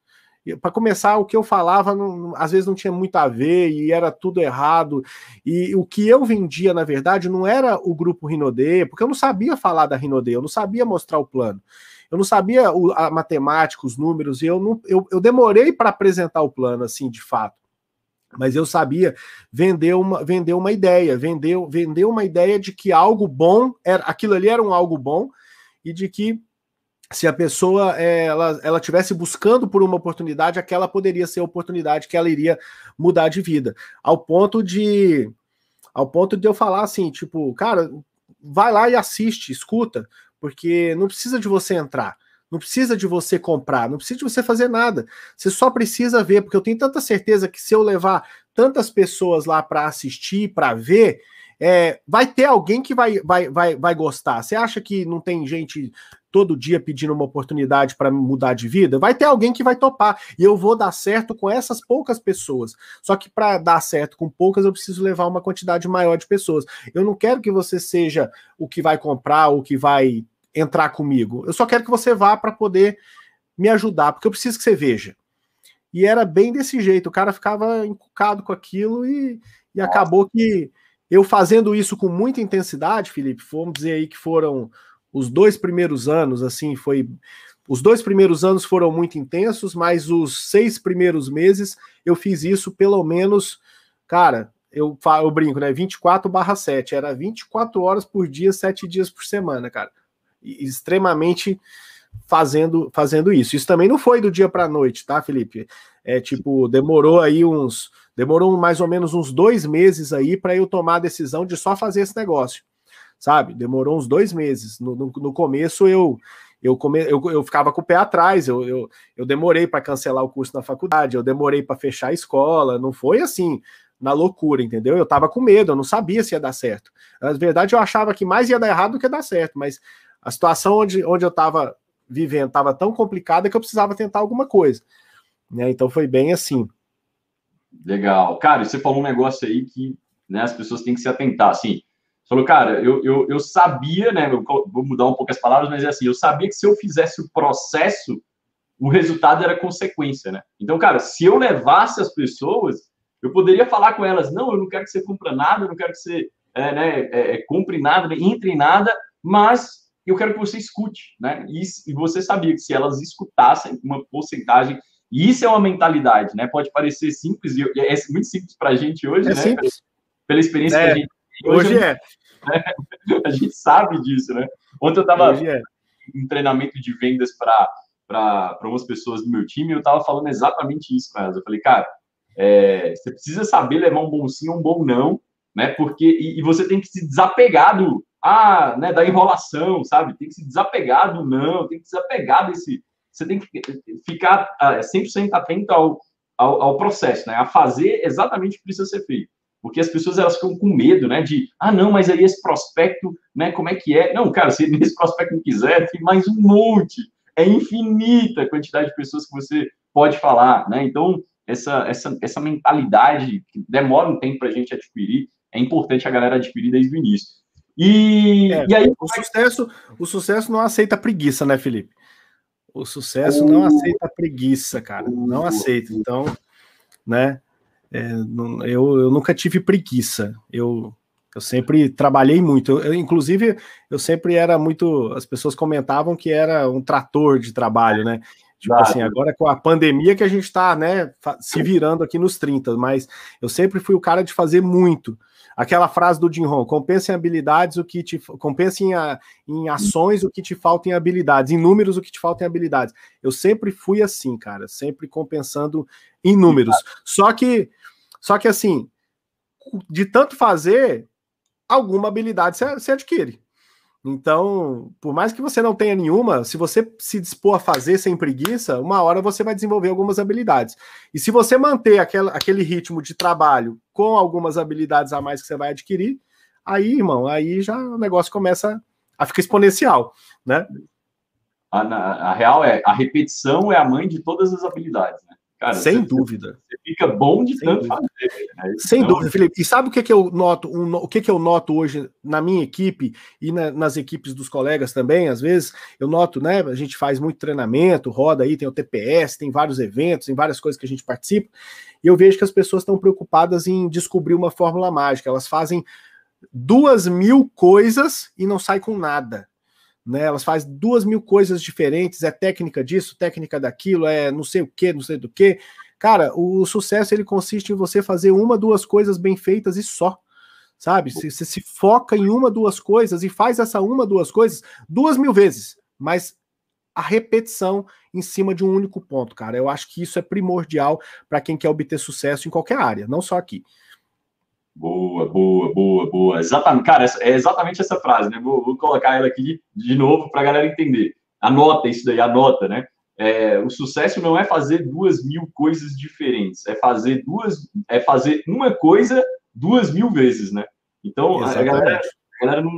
Para começar, o que eu falava não, às vezes não tinha muito a ver e era tudo errado. E o que eu vendia, na verdade, não era o grupo Rinode, porque eu não sabia falar da Rinode, eu não sabia mostrar o plano. Eu não sabia o, a matemática, os números, e eu, não, eu, eu demorei para apresentar o plano, assim, de fato mas eu sabia vender uma, vender uma ideia, vender, vender uma ideia de que algo bom era aquilo ali era um algo bom e de que se a pessoa é, ela, ela tivesse buscando por uma oportunidade, aquela poderia ser a oportunidade que ela iria mudar de vida. Ao ponto de ao ponto de eu falar assim, tipo, cara, vai lá e assiste, escuta, porque não precisa de você entrar, não precisa de você comprar, não precisa de você fazer nada. Você só precisa ver, porque eu tenho tanta certeza que se eu levar tantas pessoas lá para assistir, para ver, é, vai ter alguém que vai, vai, vai, vai gostar. Você acha que não tem gente todo dia pedindo uma oportunidade para mudar de vida? Vai ter alguém que vai topar. E eu vou dar certo com essas poucas pessoas. Só que para dar certo com poucas, eu preciso levar uma quantidade maior de pessoas. Eu não quero que você seja o que vai comprar ou que vai entrar comigo. Eu só quero que você vá para poder me ajudar, porque eu preciso que você veja. E era bem desse jeito. O cara ficava encucado com aquilo e, e acabou que eu fazendo isso com muita intensidade, Felipe, vamos dizer aí que foram os dois primeiros anos, assim, foi. Os dois primeiros anos foram muito intensos, mas os seis primeiros meses eu fiz isso pelo menos, cara, eu, eu brinco, né? 24 barra 7, era 24 horas por dia, 7 dias por semana, cara. Extremamente fazendo fazendo isso. Isso também não foi do dia para a noite, tá, Felipe? É tipo, demorou aí uns Demorou mais ou menos uns dois meses aí para eu tomar a decisão de só fazer esse negócio, sabe? Demorou uns dois meses. No, no, no começo eu eu, come, eu, eu ficava com o pé atrás, eu, eu, eu demorei para cancelar o curso na faculdade, eu demorei para fechar a escola, não foi assim na loucura, entendeu? Eu tava com medo, eu não sabia se ia dar certo. Na verdade, eu achava que mais ia dar errado do que dar certo, mas a situação onde, onde eu tava vivendo estava tão complicada que eu precisava tentar alguma coisa. Né? Então foi bem assim. Legal. Cara, você falou um negócio aí que né, as pessoas têm que se atentar. Assim, falou, cara, eu, eu, eu sabia, né? Eu vou mudar um pouco as palavras, mas é assim, eu sabia que se eu fizesse o processo, o resultado era consequência, né? Então, cara, se eu levasse as pessoas, eu poderia falar com elas, não, eu não quero que você compre nada, eu não quero que você é, né, é, é compre nada, entre em nada, mas eu quero que você escute, né? E, e você sabia que se elas escutassem uma porcentagem e isso é uma mentalidade, né? Pode parecer simples, e é muito simples para a gente hoje, é né? Simples. Pela experiência é. que a gente tem hoje. hoje é. Né? [laughs] A gente sabe disso, né? Ontem eu estava é. em treinamento de vendas para umas pessoas do meu time e eu estava falando exatamente isso com elas. Eu falei, cara, é, você precisa saber levar um bom sim ou um bom não, né? Porque e, e, você tem que se desapegar do ah, né, da enrolação, sabe? Tem que se desapegar do não, tem que se desapegar desse você tem que ficar 100% ah, atento ao, ao, ao, processo, né? A fazer exatamente o que precisa ser feito. Porque as pessoas elas ficam com medo, né? De, ah, não, mas aí esse prospecto, né? Como é que é? Não, cara, se [laughs] esse prospecto não quiser, tem mais um monte. É infinita a quantidade de pessoas que você pode falar, né? Então, essa, essa, essa mentalidade que demora um tempo para a gente adquirir, é importante a galera adquirir desde o início. E, é, e aí. O sucesso, o sucesso não aceita preguiça, né, Felipe? O sucesso não aceita preguiça, cara. Não aceita. Então, né? É, eu, eu nunca tive preguiça. Eu, eu sempre trabalhei muito. Eu, eu, inclusive, eu sempre era muito. As pessoas comentavam que era um trator de trabalho, né? Tipo assim, agora com a pandemia que a gente está né, se virando aqui nos 30, mas eu sempre fui o cara de fazer muito. Aquela frase do Jim Rohn, compensa em habilidades o que te compensa em, a, em ações o que te falta em habilidades, em números o que te falta em habilidades. Eu sempre fui assim, cara, sempre compensando em números. Só que só que assim, de tanto fazer, alguma habilidade você adquire. Então, por mais que você não tenha nenhuma, se você se dispor a fazer sem preguiça, uma hora você vai desenvolver algumas habilidades. E se você manter aquele, aquele ritmo de trabalho com algumas habilidades a mais que você vai adquirir, aí, irmão, aí já o negócio começa a ficar exponencial, né? A, a real é, a repetição é a mãe de todas as habilidades, né? Cara, Sem você, dúvida. Você fica bom de Sem tanto dúvida. fazer. Né? Sem então... dúvida, Felipe. E sabe o que, que eu noto? Um, o que, que eu noto hoje na minha equipe e na, nas equipes dos colegas também, às vezes, eu noto, né? A gente faz muito treinamento, roda aí, tem o TPS, tem vários eventos, tem várias coisas que a gente participa, e eu vejo que as pessoas estão preocupadas em descobrir uma fórmula mágica. Elas fazem duas mil coisas e não sai com nada. Né, elas fazem duas mil coisas diferentes, é técnica disso, técnica daquilo, é não sei o que, não sei do que. Cara, o, sucesso ele consiste em você fazer uma, duas coisas bem feitas e só. Sabe? Você, você se foca em uma, duas coisas e faz essa uma, duas coisas duas mil vezes, mas a repetição em cima de um único ponto, cara. Eu acho que isso é primordial para quem quer obter sucesso em qualquer área, não só aqui. Boa, boa, boa, boa. Exatamente, cara, é exatamente essa frase, né? Vou, vou colocar ela aqui de novo para a galera entender. Anota isso daí, anota, né? É, o sucesso não é fazer duas mil coisas diferentes, é fazer duas, é fazer uma coisa duas mil vezes, né? Então a galera, a galera não,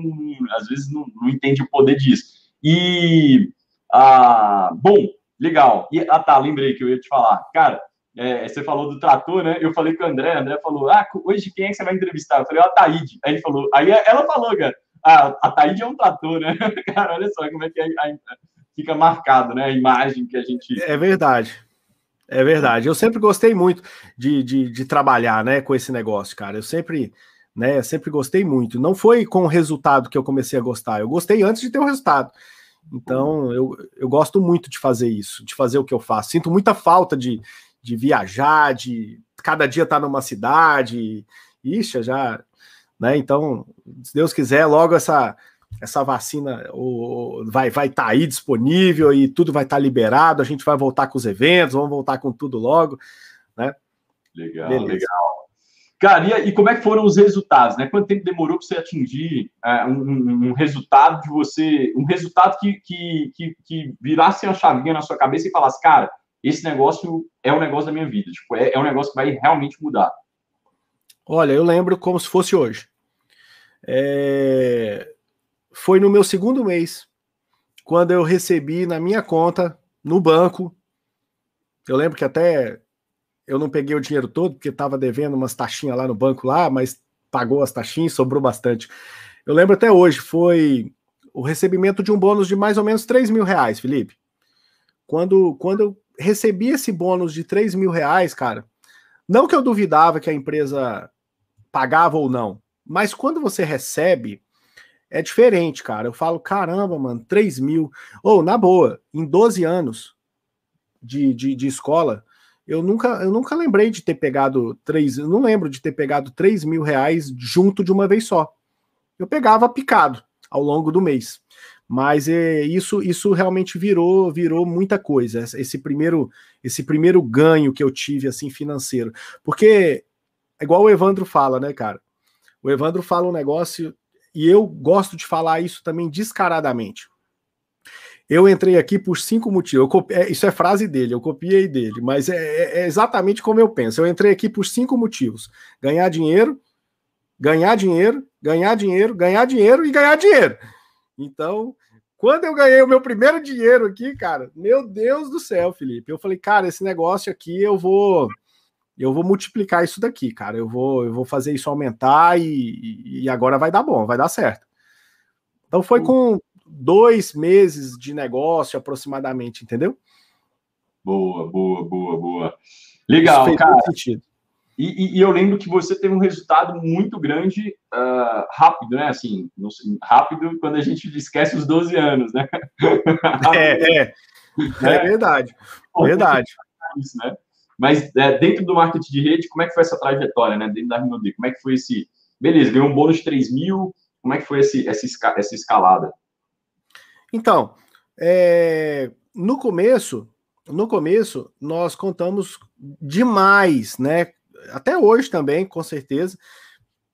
às vezes não, não, entende o poder disso. E ah, bom, legal. E ah tá, lembrei que eu ia te falar, cara. É, você falou do trator, né? Eu falei com o André, André falou: Ah, hoje quem é que você vai entrevistar? Eu falei, a Taíde. Aí ele falou, aí ela falou, cara, ah, a Taíde é um trator, né? [laughs] cara, olha só como é que é, fica marcado, né? A imagem que a gente. É verdade. É verdade. Eu sempre gostei muito de, de, de trabalhar, né, com esse negócio, cara. Eu sempre, né, sempre gostei muito. Não foi com o resultado que eu comecei a gostar. Eu gostei antes de ter o resultado. Então, eu, eu gosto muito de fazer isso, de fazer o que eu faço. Sinto muita falta de, de viajar, de cada dia estar tá numa cidade. Ixi, já, né? Então, se Deus quiser, logo essa essa vacina o, vai vai estar tá aí disponível e tudo vai estar tá liberado, a gente vai voltar com os eventos, vamos voltar com tudo logo, né? Legal, Beleza. legal. Cara, e, e, como é que foram os resultados, né? Quanto tempo demorou para você atingir é, um, um, resultado de você, um resultado que, que, que, que virasse a chavinha na sua cabeça e falasse, cara, esse negócio é um negócio da minha vida, tipo, é, é um negócio que vai realmente mudar? Olha, eu lembro como se fosse hoje. É... Foi no meu segundo mês, quando eu recebi na minha conta, no banco. Eu lembro que até eu não peguei o dinheiro todo, porque estava devendo umas taxinhas lá no banco lá, mas pagou as taxinhas, sobrou bastante. Eu lembro até hoje, foi o recebimento de um bônus de mais ou menos 3 mil reais, Felipe. Quando, quando eu recebi esse bônus de 3 mil reais, cara, não que eu duvidava que a empresa pagava ou não, mas quando você recebe, é diferente, cara. Eu falo, caramba, mano, 3 mil. Ou, oh, na boa, em 12 anos de, de, de, escola, eu nunca, eu nunca lembrei de ter pegado 3, eu não lembro de ter pegado 3 mil reais junto de uma vez só. Eu pegava picado ao longo do mês. Mas é, isso, isso realmente virou, virou muita coisa. Esse primeiro, esse primeiro ganho que eu tive assim financeiro, porque é igual o Evandro fala, né, cara? O Evandro fala um negócio e eu gosto de falar isso também descaradamente. Eu entrei aqui por cinco motivos. Copi... É, isso é frase dele, eu copiei dele, mas é, é, é exatamente como eu penso. Eu entrei aqui por cinco motivos: ganhar dinheiro, ganhar dinheiro, ganhar dinheiro, ganhar dinheiro e ganhar dinheiro. Então, quando eu ganhei o meu primeiro dinheiro aqui, cara, meu Deus do céu, Felipe, eu falei, cara, esse negócio aqui eu vou eu vou multiplicar isso daqui, cara. Eu vou, eu vou fazer isso aumentar e, e agora vai dar bom, vai dar certo. Então foi com dois meses de negócio aproximadamente, entendeu? Boa, boa, boa, boa. Legal, cara. Sentido. E, e, e, eu lembro que você teve um resultado muito grande uh, rápido, né? Assim, rápido quando a gente esquece os 12 anos, né? [laughs] é, é, é verdade. Verdade. Isso, né? Mas é, dentro do marketing de rede, como é que foi essa trajetória, né? Dentro da Rinode, como é que foi esse. Beleza, ganhou um bônus de 3 mil, como é que foi esse, essa, essa escalada? Então, é, no começo, no começo, nós contamos demais, né? Até hoje também, com certeza,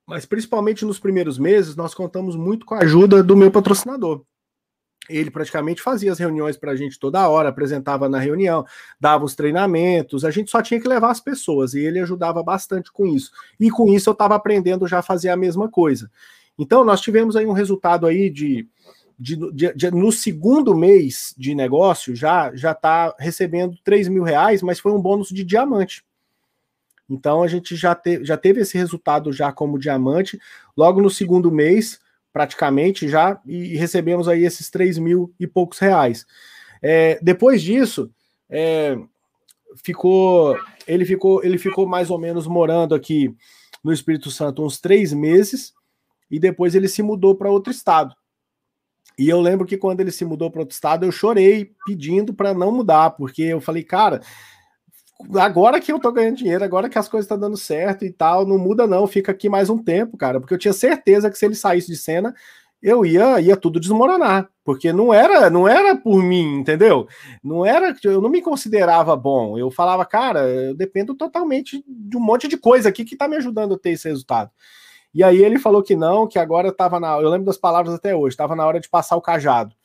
Mas principalmente nos primeiros meses, nós contamos muito com a ajuda do meu patrocinador. Ele praticamente fazia as reuniões para a gente toda hora, apresentava na reunião, dava os treinamentos, a gente só tinha que levar as pessoas e ele ajudava bastante com isso. E com isso eu estava aprendendo já a fazer a mesma coisa. Então nós tivemos aí um resultado aí de, de, de, de no segundo mês de negócio já já está recebendo 3 mil reais, mas foi um bônus de diamante. Então a gente já, te, já teve esse resultado já como diamante. Logo no segundo mês, praticamente já, e recebemos aí esses 3 mil e poucos reais. É, depois disso, é, ficou, ele ficou, ele ficou mais ou menos morando aqui no Espírito Santo uns três meses, e depois ele se mudou para outro estado. E eu lembro que quando ele se mudou para outro estado, eu chorei pedindo para não mudar, porque eu falei, cara, agora que eu tô ganhando dinheiro, agora que as coisas estão dando certo e tal, não muda não, fica aqui mais um tempo, cara, porque eu tinha certeza que se ele saísse de cena, eu ia ia tudo desmoronar, porque não era, não era por mim, entendeu? Não era, eu não me considerava bom. Eu falava, cara, eu dependo totalmente de um monte de coisa aqui que tá me ajudando a ter esse resultado. E aí ele falou que não, que agora estava na, eu lembro das palavras até hoje, estava na hora de passar o cajado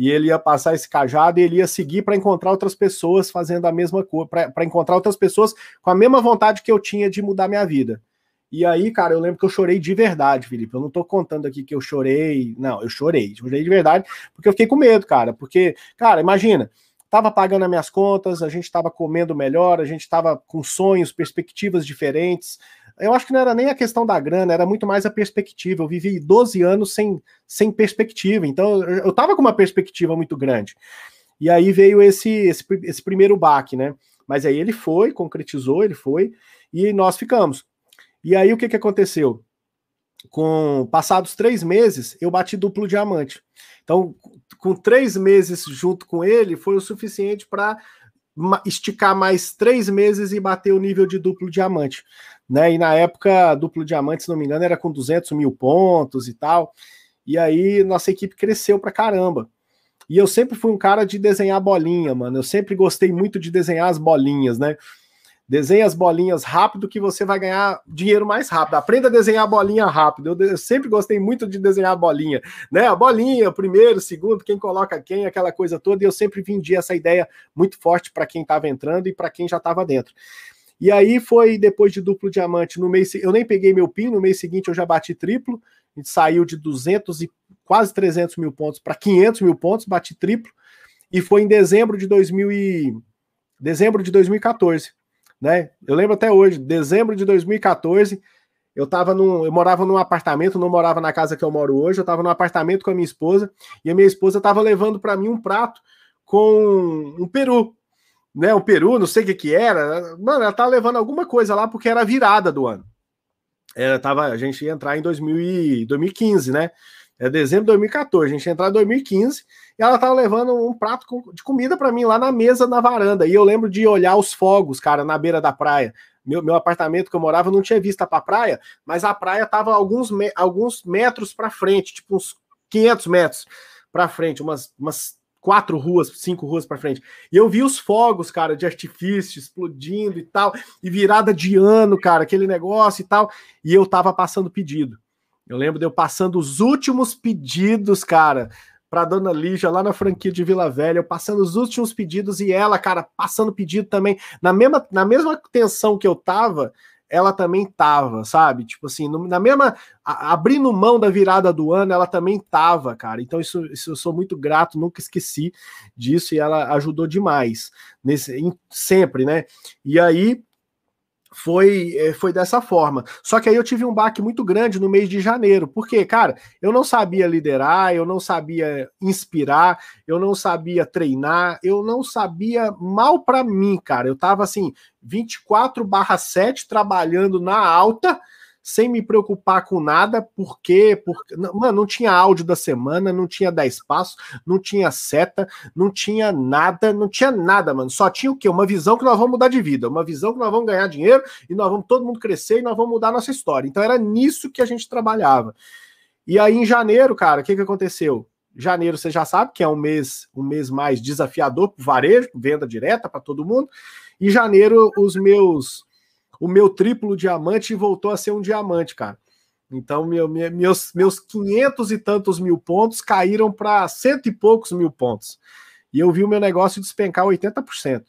e ele ia passar esse cajado e ele ia seguir para encontrar outras pessoas fazendo a mesma coisa, para encontrar outras pessoas com a mesma vontade que eu tinha de mudar minha vida. E aí, cara, eu lembro que eu chorei de verdade, Felipe. Eu não tô contando aqui que eu chorei. Não, eu chorei. Chorei de verdade, porque eu fiquei com medo, cara. Porque, cara, imagina, tava pagando as minhas contas, a gente tava comendo melhor, a gente tava com sonhos, perspectivas diferentes, eu acho que não era nem a questão da grana, era muito mais a perspectiva. Eu vivi 12 anos sem, sem perspectiva, então eu, eu tava com uma perspectiva muito grande. E aí veio esse, esse, esse primeiro baque, né? Mas aí ele foi, concretizou, ele foi, e nós ficamos. E aí o que, que aconteceu? Com passados três meses, eu bati duplo diamante. Então, com três meses junto com ele, foi o suficiente para esticar mais três meses e bater o nível de duplo diamante né? E na época, duplo diamante, se não me engano, era com 200 mil pontos e tal. E aí nossa equipe cresceu pra caramba. E eu sempre fui um cara de desenhar bolinha, mano. Eu sempre gostei muito de desenhar as bolinhas, né? Desenhe as bolinhas rápido que você vai ganhar dinheiro mais rápido. Aprenda a desenhar a bolinha rápido. Eu, sempre gostei muito de desenhar a bolinha, né? A bolinha, primeiro, segundo, quem coloca quem, aquela coisa toda. E eu sempre vendi essa ideia muito forte para quem estava entrando e para quem já estava dentro. E aí foi depois de duplo diamante no mês, eu nem peguei meu PIN, no mês seguinte eu já bati triplo, a gente saiu de 200 e quase 300 mil pontos para 500 mil pontos, bati triplo, e foi em dezembro de 2000 e, dezembro de 2014, né? Eu lembro até hoje, dezembro de 2014, eu tava num, eu morava num apartamento, não morava na casa que eu moro hoje, eu tava num apartamento com a minha esposa, e a minha esposa tava levando para mim um prato com um peru, né, o Peru, não sei o que que era. Mano, ela tava levando alguma coisa lá porque era a virada do ano. Era, tava, a gente ia entrar em 2000 e, 2015, né? É dezembro de 2014, a gente ia entrar em 2015 e ela tava levando um prato de comida para mim lá na mesa, na varanda. E eu lembro de olhar os fogos, cara, na beira da praia. Meu, meu apartamento que eu morava não tinha vista para praia, mas a praia tava alguns, me, alguns metros para frente, tipo uns 500 metros para frente, umas, umas quatro ruas, cinco ruas para frente. E eu vi os fogos, cara, de artifício explodindo e tal, e virada de ano, cara, aquele negócio e tal. E eu tava passando pedido. Eu lembro de eu passando os últimos pedidos, cara, para dona Lígia lá na franquia de Vila Velha, passando os últimos pedidos e ela, cara, passando pedido também na mesma na mesma tensão que eu tava, ela também tava, sabe? Tipo assim, na mesma. A, abrindo mão da virada do ano, ela também tava, cara. Então, isso, isso eu sou muito grato, nunca esqueci disso, e ela ajudou demais, nesse, em, sempre, né? E aí, foi, eh, foi dessa forma. Só que aí eu tive um baque muito grande no mês de janeiro, porque, cara, eu não sabia liderar, eu não sabia inspirar, eu não sabia treinar, eu não sabia mal para mim, cara. Eu tava assim, 24/7 trabalhando na alta sem me preocupar com nada, porque, porque mano, não tinha áudio da semana, não tinha 10 passos, não tinha seta, não tinha nada, não tinha nada, mano. Só tinha o quê? Uma visão que nós vamos mudar de vida, uma visão que nós vamos ganhar dinheiro e nós vamos todo mundo crescer e nós vamos mudar nossa história. Então era nisso que a gente trabalhava. E aí em janeiro, cara, o que que aconteceu? Janeiro, você já sabe que é um mês, um mês mais desafiador para varejo, venda direta para todo mundo. E janeiro, os meus o meu triplo diamante voltou a ser um diamante, cara. Então, meu, meus, meus 500 e tantos mil pontos caíram para cento e poucos mil pontos. E eu vi o meu negócio despencar 80%,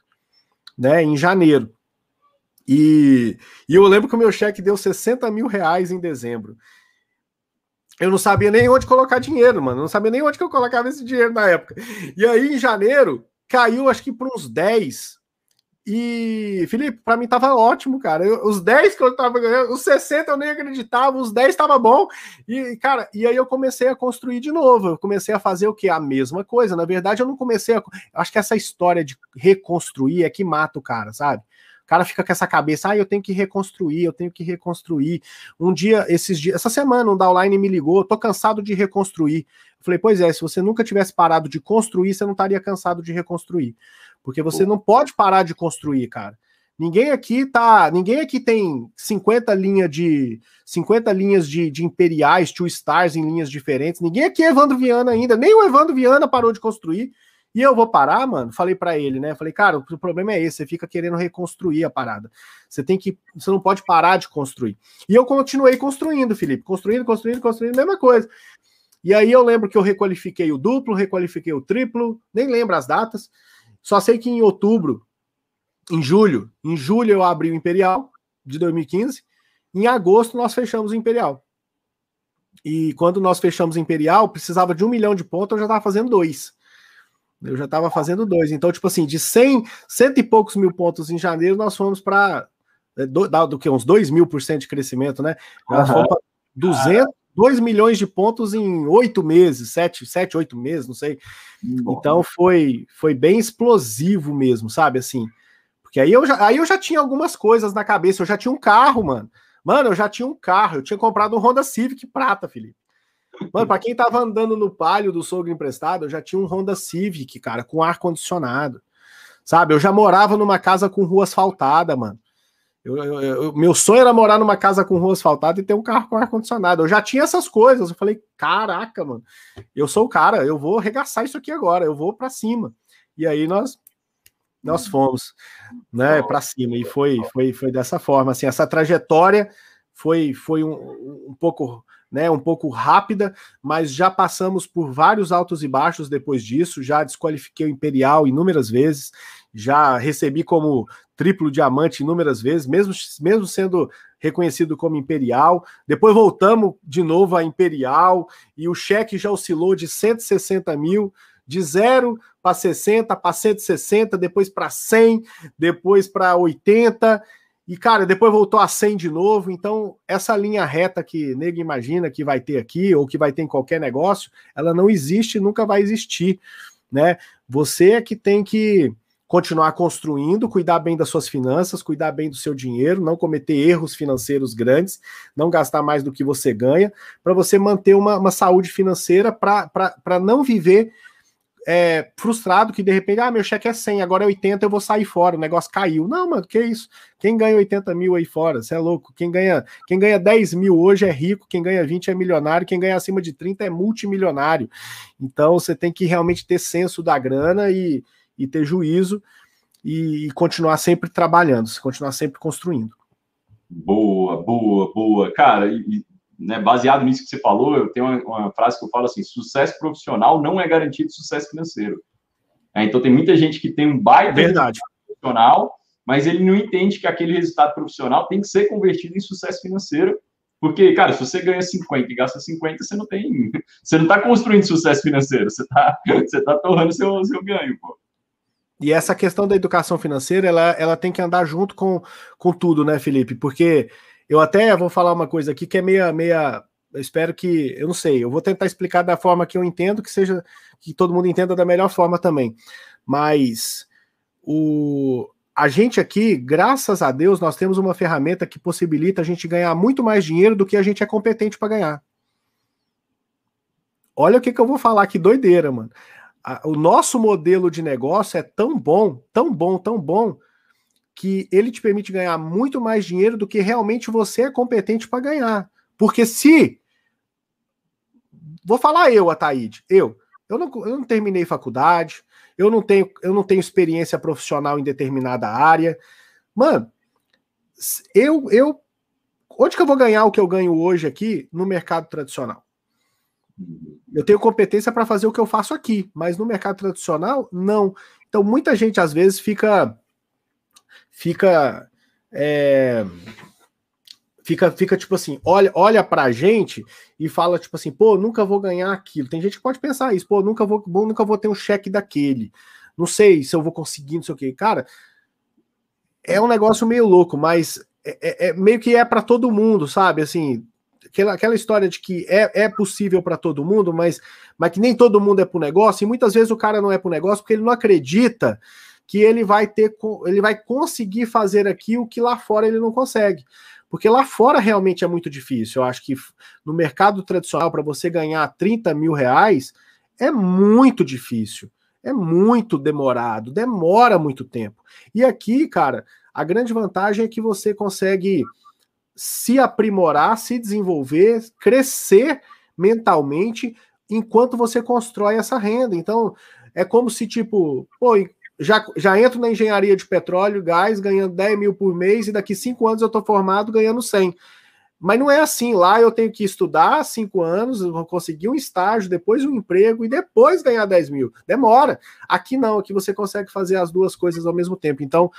né, em janeiro. E, e eu lembro que o meu cheque deu 60 mil reais em dezembro. Eu não sabia nem onde colocar dinheiro, mano. Eu não sabia nem onde que eu colocava esse dinheiro na época. E aí, em janeiro, caiu acho que para uns 10, e, Felipe, para mim tava ótimo, cara. Eu, os 10 que eu tava ganhando, os 60 eu nem acreditava, os 10 tava bom. E, cara, e aí eu comecei a construir de novo. Eu comecei a fazer o que? A mesma coisa. Na verdade, eu não comecei a. Acho que essa história de reconstruir é que mata o cara, sabe? O cara fica com essa cabeça, ah, eu tenho que reconstruir, eu tenho que reconstruir. Um dia, esses dias, essa semana, um downline me ligou, tô cansado de reconstruir. Eu falei, pois é, se você nunca tivesse parado de construir, você não estaria cansado de reconstruir. Porque você não pode parar de construir, cara. Ninguém aqui tá, ninguém aqui tem 50 linhas de 50 linhas de, de imperiais, two stars em linhas diferentes. Ninguém aqui é Evandro Viana ainda, nem o Evandro Viana parou de construir. E eu vou parar, mano. Falei para ele, né? Falei, cara, o problema é esse, você fica querendo reconstruir a parada. Você tem que, você não pode parar de construir. E eu continuei construindo, Felipe, construindo, construindo, construindo, mesma coisa. E aí eu lembro que eu requalifiquei o duplo, requalifiquei o triplo, nem lembro as datas. Só sei que em outubro, em julho, em julho eu abri o Imperial de 2015, em agosto nós fechamos o Imperial. E quando nós fechamos o Imperial, precisava de um milhão de pontos, eu já estava fazendo dois. Eu já estava fazendo dois. Então, tipo assim, de 100, cento e poucos mil pontos em janeiro, nós fomos para é, do, do, que uns 2 mil por cento de crescimento, né? Nós uhum. fomos para 200, 2 milhões de pontos em oito meses, sete, sete, oito meses, não sei. Bom. Então foi foi bem explosivo mesmo, sabe? Assim, porque aí eu, já, aí eu já tinha algumas coisas na cabeça, eu já tinha um carro, mano. Mano, eu já tinha um carro, eu tinha comprado um Honda Civic prata, Felipe. Mano, pra quem tava andando no palio do sogro emprestado, eu já tinha um Honda Civic, cara, com ar-condicionado. Sabe? Eu já morava numa casa com rua asfaltada, mano. Eu, eu, eu, meu sonho era morar numa casa com rua asfaltada e ter um carro com ar-condicionado. Eu já tinha essas coisas. Eu falei, caraca, mano, eu sou o cara, eu vou arregaçar isso aqui agora, eu vou para cima. E aí nós nós fomos, né, para cima e foi foi foi dessa forma, assim, essa trajetória foi foi um, um pouco né, um pouco rápida, mas já passamos por vários altos e baixos depois disso, já desqualifiquei o Imperial inúmeras vezes, já recebi como triplo diamante inúmeras vezes, mesmo, mesmo sendo reconhecido como imperial. Depois voltamos de novo a imperial e o cheque já oscilou de 160 mil, de 0 para 60, para 160, depois para 100, depois para 80. E, cara, depois voltou a 100 de novo. Então, essa linha reta que nego imagina que vai ter aqui, ou que vai ter em qualquer negócio, ela não existe nunca vai existir. Né? Você é que tem que continuar construindo, cuidar bem das suas finanças, cuidar bem do seu dinheiro, não cometer erros financeiros grandes, não gastar mais do que você ganha, para você manter uma, uma saúde financeira para não viver é, frustrado que de repente, ah, meu cheque é 100, agora é 80, eu vou sair fora, o negócio caiu. Não, mano, que isso? Quem ganha 80 mil aí fora? Você é louco. Quem ganha, quem ganha 10 mil hoje é rico, quem ganha 20 é milionário, quem ganha acima de 30 é multimilionário. Então você tem que realmente ter senso da grana e e ter juízo e, e continuar sempre trabalhando, continuar sempre construindo. Boa, boa, boa. Cara, e, né, baseado nisso que você falou, eu tenho uma, uma, frase que eu falo assim: sucesso profissional não é garantido de sucesso financeiro. É, então tem muita gente que tem um baita Verdade. profissional, mas ele não entende que aquele resultado profissional tem que ser convertido em sucesso financeiro. Porque, cara, se você ganha 50 e gasta 50, você não tem. [laughs] Você não está construindo sucesso financeiro, você está [laughs] você tá torrando seu, seu ganho, pô. E essa questão da educação financeira, ela, ela tem que andar junto com, com tudo, né, Felipe? Porque eu até vou falar uma coisa aqui que é meia, meia. Eu espero que. Eu não sei, eu vou tentar explicar da forma que eu entendo, que seja. que todo mundo entenda da melhor forma também. Mas o, a gente aqui, graças a Deus, nós temos uma ferramenta que possibilita a gente ganhar muito mais dinheiro do que a gente é competente para ganhar. Olha o que, que eu vou falar que doideira, mano a, o nosso modelo de negócio é tão bom, tão bom, tão bom, que ele te permite ganhar muito mais dinheiro do que realmente você é competente para ganhar. Porque se. Vou falar eu, Ataíde, eu. Eu não, eu não terminei faculdade, eu não, tenho, eu não tenho experiência profissional em determinada área. Mano, eu, eu onde que eu vou ganhar o que eu ganho hoje aqui no mercado tradicional? Eu tenho competência para fazer o que eu faço aqui, mas no mercado tradicional, não. Então, muita gente às vezes fica. Fica. É, fica, fica tipo assim, olha, olha pra gente e fala tipo assim, pô, nunca vou ganhar aquilo. Tem gente que pode pensar isso, pô, nunca vou, nunca vou ter um cheque daquele. Não sei se eu vou conseguir, não sei o que. Cara, é um negócio meio louco, mas é, é, é meio que é para todo mundo, sabe? Assim, aquela, aquela história de que é, é possível para todo mundo, mas, mas que nem todo mundo é para o negócio, e muitas vezes o cara não é para o negócio porque ele não acredita que ele vai ter, ele vai conseguir fazer aqui o que lá fora ele não consegue. Porque lá fora realmente é muito difícil. Eu acho que no mercado tradicional, para você ganhar 30 mil reais, é muito difícil. É muito demorado, demora muito tempo. E aqui, cara, a grande vantagem é que você consegue se aprimorar, se desenvolver, crescer mentalmente enquanto você constrói essa renda. Então, é como se, tipo, pô, já, já entro na engenharia de petróleo, gás, ganhando 10 mil por mês, e daqui cinco anos eu estou formado ganhando 100. Mas não é assim. Lá eu tenho que estudar cinco anos, conseguir um estágio, depois um emprego e depois ganhar 10 mil. Demora. Aqui não, aqui você consegue fazer as duas coisas ao mesmo tempo. Então,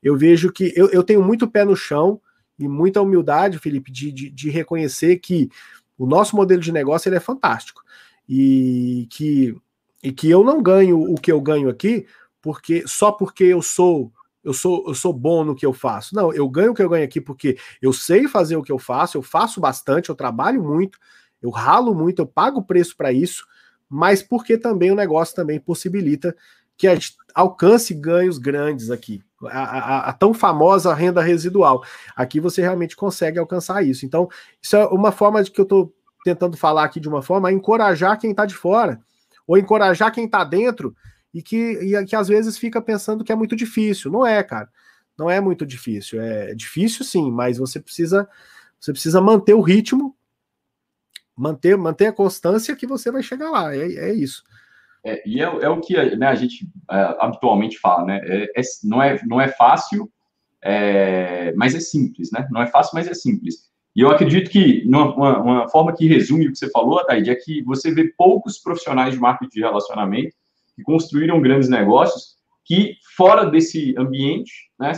eu vejo que eu, eu tenho muito pé no chão e muita humildade, Felipe, de, de, de reconhecer que o nosso modelo de negócio ele é fantástico. E que, e que eu não ganho o que eu ganho aqui porque só porque eu sou eu sou eu sou bom no que eu faço. Não, eu ganho o que eu ganho aqui porque eu sei fazer o que eu faço, eu faço bastante, eu trabalho muito, eu ralo muito, eu pago preço para isso, mas porque também o negócio também possibilita que a gente alcance ganhos grandes aqui. A, a, a, tão famosa renda residual. Aqui você realmente consegue alcançar isso. Então, isso é uma forma de que eu estou tentando falar aqui de uma forma, é encorajar quem está de fora, ou encorajar quem está dentro e que, e que às vezes fica pensando que é muito difícil. Não é, cara. Não é muito difícil. É difícil sim, mas você precisa você precisa manter o ritmo, manter, manter a constância que você vai chegar lá. É, é isso. É, e é, é, o que né, a gente é, habitualmente fala, né? É, é, não, é, não é fácil, mas é simples, né? Não é fácil, mas é simples. E eu acredito que uma, uma forma que resume o que você falou, Ataíde, é que você vê poucos profissionais de marketing de relacionamento que construíram grandes negócios, que fora desse ambiente, né,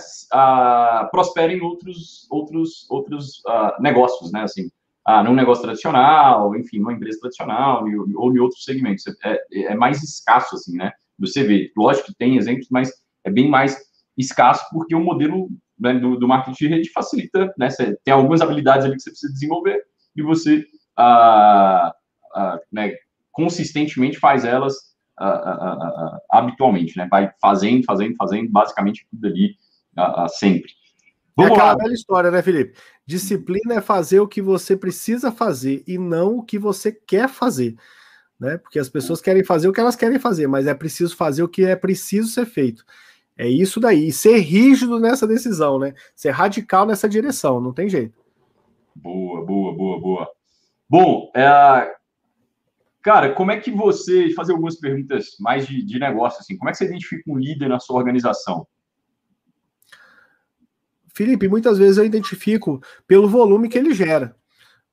prosperem outros, outros, outros uh, negócios, né, assim, uh, num negócio tradicional, enfim, numa empresa tradicional ou em outros segmentos. É, é mais escasso, assim, né, você vê. Lógico que tem exemplos, mas é bem mais escasso porque o modelo né, do, do, marketing de rede facilita, né, você tem algumas habilidades ali que você precisa desenvolver e você né, consistentemente faz elas uh, habitualmente, né? Vai fazendo, fazendo, fazendo, basicamente tudo ali sempre. Vamos é aquela lá. velha história, né, Felipe? Disciplina é fazer o que você precisa fazer e não o que você quer fazer. Né? Porque as pessoas querem fazer o que elas querem fazer, mas é preciso fazer o que é preciso ser feito. É isso daí. E ser rígido nessa decisão, né? Ser radical nessa direção, não tem jeito. Boa, boa, boa, boa. Bom, é, Cara, como é que você, fazer algumas perguntas mais de, de negócio, assim, como é que você identifica um líder na sua organização? Felipe, muitas vezes eu identifico pelo volume que ele gera.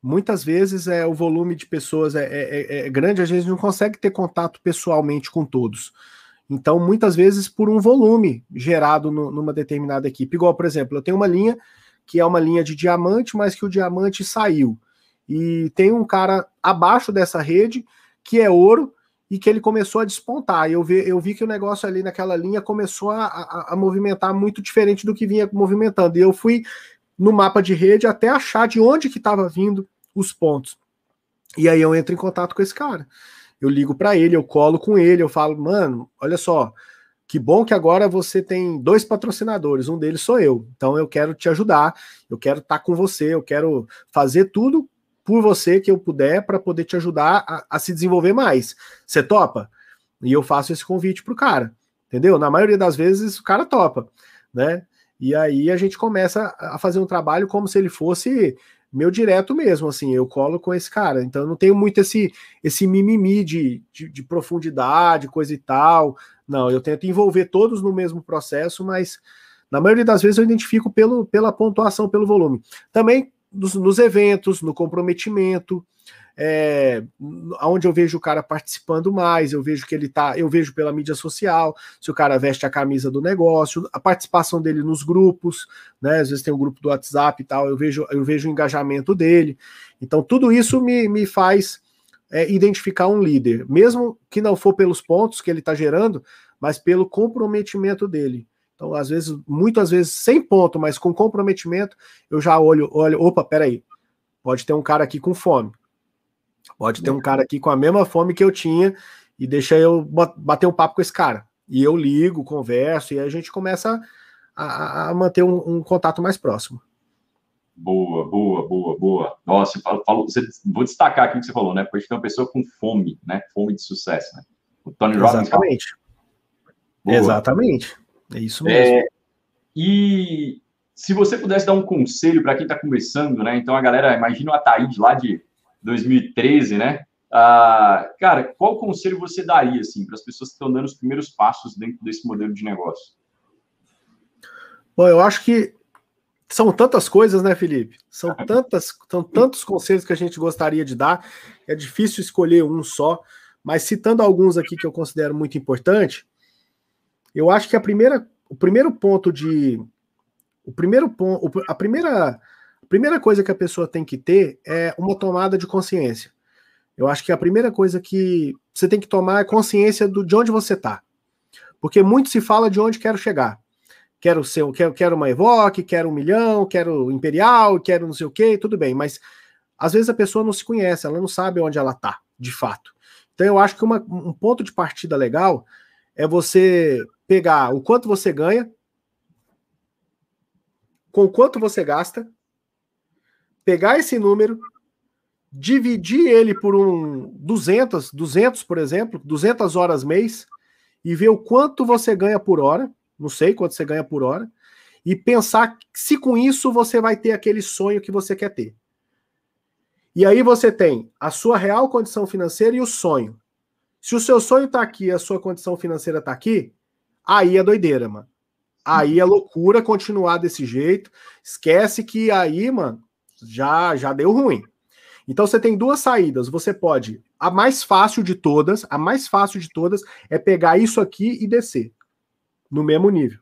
Muitas vezes é o volume de pessoas é, é, é, é grande, a gente não consegue ter contato pessoalmente com todos. Então, muitas vezes por um volume gerado no, numa determinada equipe. Igual, por exemplo, eu tenho uma linha que é uma linha de diamante, mas que o diamante saiu. E tem um cara abaixo dessa rede que é ouro e que ele começou a despontar. Eu vi, eu vi que o negócio ali naquela linha começou a, a, a movimentar muito diferente do que vinha movimentando. E eu fui no mapa de rede até achar de onde que estava vindo os pontos. E aí eu entro em contato com esse cara. Eu ligo para ele, eu colo com ele, eu falo, mano, olha só, que bom que agora você tem dois patrocinadores, um deles sou eu. Então eu quero te ajudar, eu quero estar tá com você, eu quero fazer tudo por você que eu puder para poder te ajudar a, a, se desenvolver mais. Você topa? E eu faço esse convite pro cara, entendeu? Na maioria das vezes o cara topa, né? E aí a gente começa a fazer um trabalho como se ele fosse meu direto mesmo, assim, eu colo com esse cara. Então eu não tenho muito esse esse mimimi de, de, de profundidade, coisa e tal. Não, eu tento envolver todos no mesmo processo, mas na maioria das vezes eu identifico pelo, pela pontuação, pelo volume. Também nos, nos eventos, no comprometimento, é, onde eu vejo o cara participando mais, eu vejo que ele tá, eu vejo pela mídia social, se o cara veste a camisa do negócio, a participação dele nos grupos, né? Às vezes tem um grupo do WhatsApp e tal, eu vejo, eu vejo o engajamento dele. Então, tudo isso me, me faz é, identificar um líder, mesmo que não for pelos pontos que ele está gerando, mas pelo comprometimento dele. Então, às vezes, muitas vezes, sem ponto, mas com comprometimento, eu já olho, olho, opa, peraí, pode ter um cara aqui com fome Pode ter um cara aqui com a mesma fome que eu tinha e deixa eu bater um papo com esse cara. E eu ligo, converso e a gente começa a, a manter um, um, contato mais próximo. Boa, boa, boa, boa. Nossa, falo, falo, você, vou destacar aqui o que você falou, né? Porque tem uma pessoa com fome, né? Fome de sucesso, né? O Tony Robbins. Exatamente. Exatamente. É isso mesmo. É, e se você pudesse dar um conselho para quem está começando, né? Então a galera, imagina o Ataíde lá de 2013, né? Ah, cara, qual conselho você daria assim para as pessoas que estão dando os primeiros passos dentro desse modelo de negócio? Bom, eu acho que são tantas coisas, né, Felipe? São [laughs] tantas, são tantos conselhos que a gente gostaria de dar. É difícil escolher um só, mas citando alguns aqui que eu considero muito importante, eu acho que a primeira, o primeiro ponto de, o primeiro ponto, a primeira primeira coisa que a pessoa tem que ter é uma tomada de consciência. Eu acho que a primeira coisa que você tem que tomar é consciência do, de onde você está. Porque muito se fala de onde quero chegar. Quero ser, quero, quero uma Evoque, quero um milhão, quero Imperial, quero não sei o quê, tudo bem, mas às vezes a pessoa não se conhece, ela não sabe onde ela está, de fato. Então eu acho que uma, um ponto de partida legal é você pegar o quanto você ganha, com quanto você gasta, pegar esse número, dividir ele por um 200, 200, por exemplo, 200 horas mês e ver o quanto você ganha por hora, não sei quanto você ganha por hora, e pensar se com isso você vai ter aquele sonho que você quer ter. E aí você tem a sua real condição financeira e o sonho. Se o seu sonho está aqui, a sua condição financeira está aqui, aí é doideira, mano. Aí é loucura continuar desse jeito. Esquece que aí, mano, já já deu ruim. Então você tem duas saídas. Você pode, a mais fácil de todas, a mais fácil de todas é pegar isso aqui e descer no mesmo nível.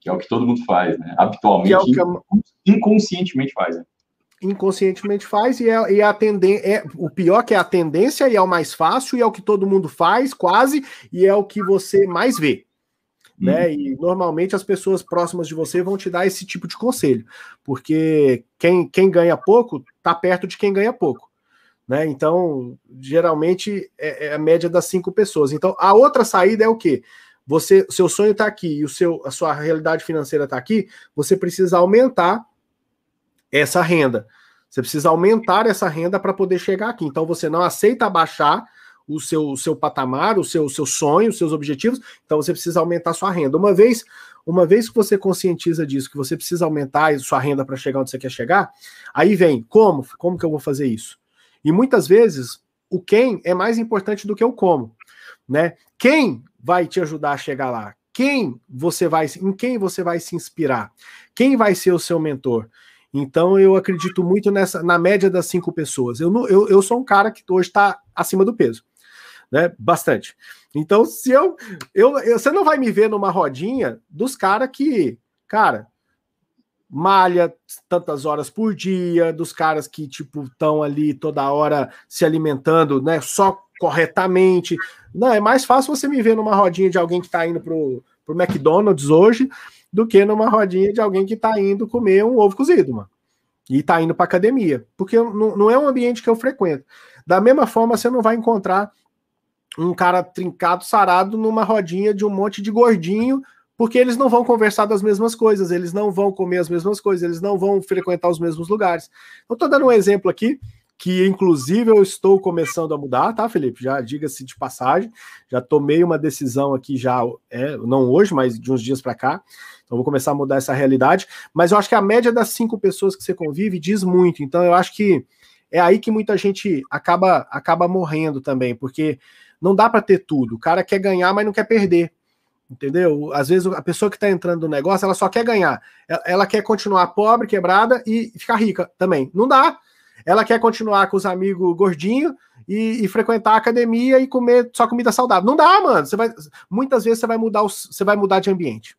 Que é o que todo mundo faz, né? Habitualmente, é que inconscientemente faz. Né? Inconscientemente faz e, é, e a tendência é o pior que é a tendência e é o mais fácil e é o que todo mundo faz quase e é o que você mais vê né? Uhum. E normalmente as pessoas próximas de você vão te dar esse tipo de conselho, porque quem, quem ganha pouco está perto de quem ganha pouco. Né? Então, geralmente é, é, a média das cinco pessoas. Então, a outra saída é o quê? Você, seu sonho está aqui e o seu, a sua realidade financeira está aqui. Você precisa aumentar essa renda. Você precisa aumentar essa renda para poder chegar aqui. Então, você não aceita abaixar o seu, o seu patamar, o seu, seu sonho, os seus objetivos, então você precisa aumentar sua renda. Uma vez, uma vez que você conscientiza disso, que você precisa aumentar sua renda para chegar onde você quer chegar, aí vem, como? Como que eu vou fazer isso? E muitas vezes o quem é mais importante do que o como, né? Quem vai te ajudar a chegar lá? Quem você vai, em quem você vai se inspirar? Quem vai ser o seu mentor? Então eu acredito muito nessa na média das cinco pessoas. Eu, eu, eu sou um cara que hoje está acima do peso né? Bastante. Então, se eu, eu, eu, Você não vai me ver numa rodinha dos caras que, cara, malha tantas horas por dia, dos caras que, tipo, estão ali toda hora se alimentando, né? Só corretamente. Não, é mais fácil você me ver numa rodinha de alguém que está indo pro, pro McDonald's hoje do que numa rodinha de alguém que está indo comer um ovo cozido, mano. E está indo para academia. Porque não, não é um ambiente que eu frequento. Da mesma forma, você não vai encontrar um cara trincado, sarado, numa rodinha de um monte de gordinho, porque eles não vão conversar das mesmas coisas, eles não vão comer as mesmas coisas, eles não vão frequentar os mesmos lugares. Eu tô dando um exemplo aqui, que inclusive eu estou começando a mudar, tá, Felipe? Já diga-se de passagem, já tomei uma decisão aqui já, é, não hoje, mas de uns dias para cá. Então vou começar a mudar essa realidade. Mas eu acho que a média das cinco pessoas que você convive diz muito. Então eu acho que é aí que muita gente acaba acaba morrendo também, porque não dá para ter tudo. O cara quer ganhar, mas não quer perder. Entendeu? Às vezes a pessoa que está entrando no negócio, ela só quer ganhar. Ela quer continuar pobre, quebrada e ficar rica também. Não dá. Ela quer continuar com os amigos gordinhos e, e, frequentar a academia e comer só comida saudável. Não dá, mano. Você vai, muitas vezes você vai mudar, os, você vai mudar de ambiente.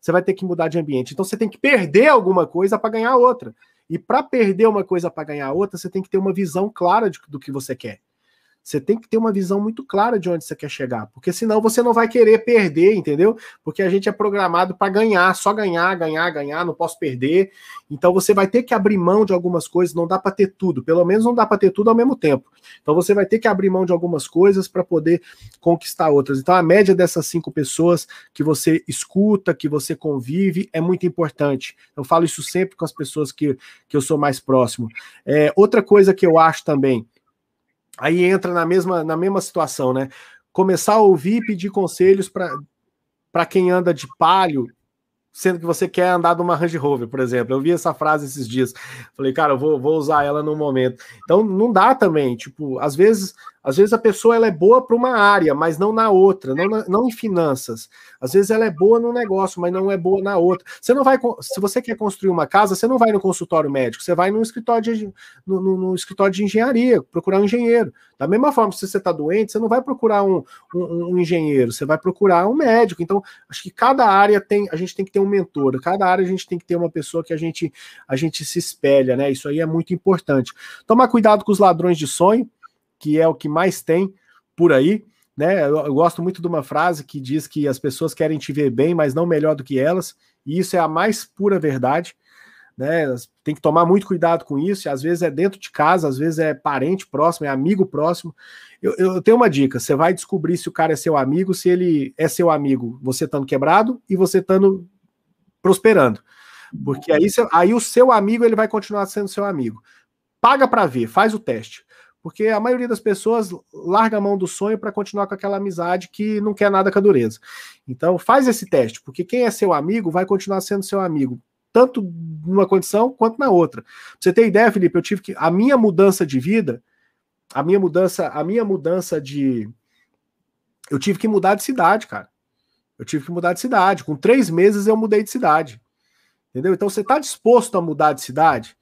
Você vai ter que mudar de ambiente. Então você tem que perder alguma coisa para ganhar outra. E para perder uma coisa para ganhar outra, você tem que ter uma visão clara de, do que você quer. Você tem que ter uma visão muito clara de onde você quer chegar, porque senão você não vai querer perder, entendeu? Porque a gente é programado para ganhar, só ganhar, ganhar, ganhar, não posso perder. Então você vai ter que abrir mão de algumas coisas, não dá para ter tudo, pelo menos não dá para ter tudo ao mesmo tempo. Então você vai ter que abrir mão de algumas coisas para poder conquistar outras. Então a média dessas cinco pessoas que você escuta, que você convive, é muito importante. Eu falo isso sempre com as pessoas que, que eu sou mais próximo. É, outra coisa que eu acho também aí entra na mesma, na mesma situação, né? Começar a ouvir e pedir conselhos para quem anda de palio, sendo que você quer andar de uma Range Rover, por exemplo. Eu vi essa frase esses dias. Falei, cara, eu vou, vou usar ela no momento. Então, não dá também. Tipo, às vezes às vezes a pessoa ela é boa para uma área, mas não na outra, não, na, não em finanças. Às vezes ela é boa no negócio, mas não é boa na outra. Você não vai, se você quer construir uma casa, você não vai no consultório médico, você vai no escritório de, no, no, no escritório de engenharia, procurar um engenheiro. Da mesma forma, se você está doente, você não vai procurar um, um, um, engenheiro, você vai procurar um médico. Então, acho que cada área tem, a gente tem que ter um mentor, cada área a gente tem que ter uma pessoa que a gente, a gente se espelha, né? Isso aí é muito importante. Tomar cuidado com os ladrões de sonho que é o que mais tem por aí. Né? Eu, eu, gosto muito de uma frase que diz que as pessoas querem te ver bem, mas não melhor do que elas, e isso é a mais pura verdade. Né? Tem que tomar muito cuidado com isso. Às vezes é dentro de casa, às vezes é parente próximo, é amigo próximo. Eu, eu tenho uma dica: você vai descobrir se o cara é seu amigo, se ele é seu amigo, você estando quebrado e você estando prosperando. Porque aí, aí o seu amigo ele vai continuar sendo seu amigo. Paga para ver, faz o teste. Porque a maioria das pessoas larga a mão do sonho para continuar com aquela amizade que não quer nada com a dureza. Então, faz esse teste, porque quem é seu amigo vai continuar sendo seu amigo, tanto numa condição quanto na outra. Pra você ter ideia, Felipe, eu tive que. A minha mudança de vida, a minha mudança, a minha mudança de. Eu tive que mudar de cidade, cara. Eu tive que mudar de cidade. Com três meses eu mudei de cidade. Entendeu? Então você está disposto a mudar de cidade?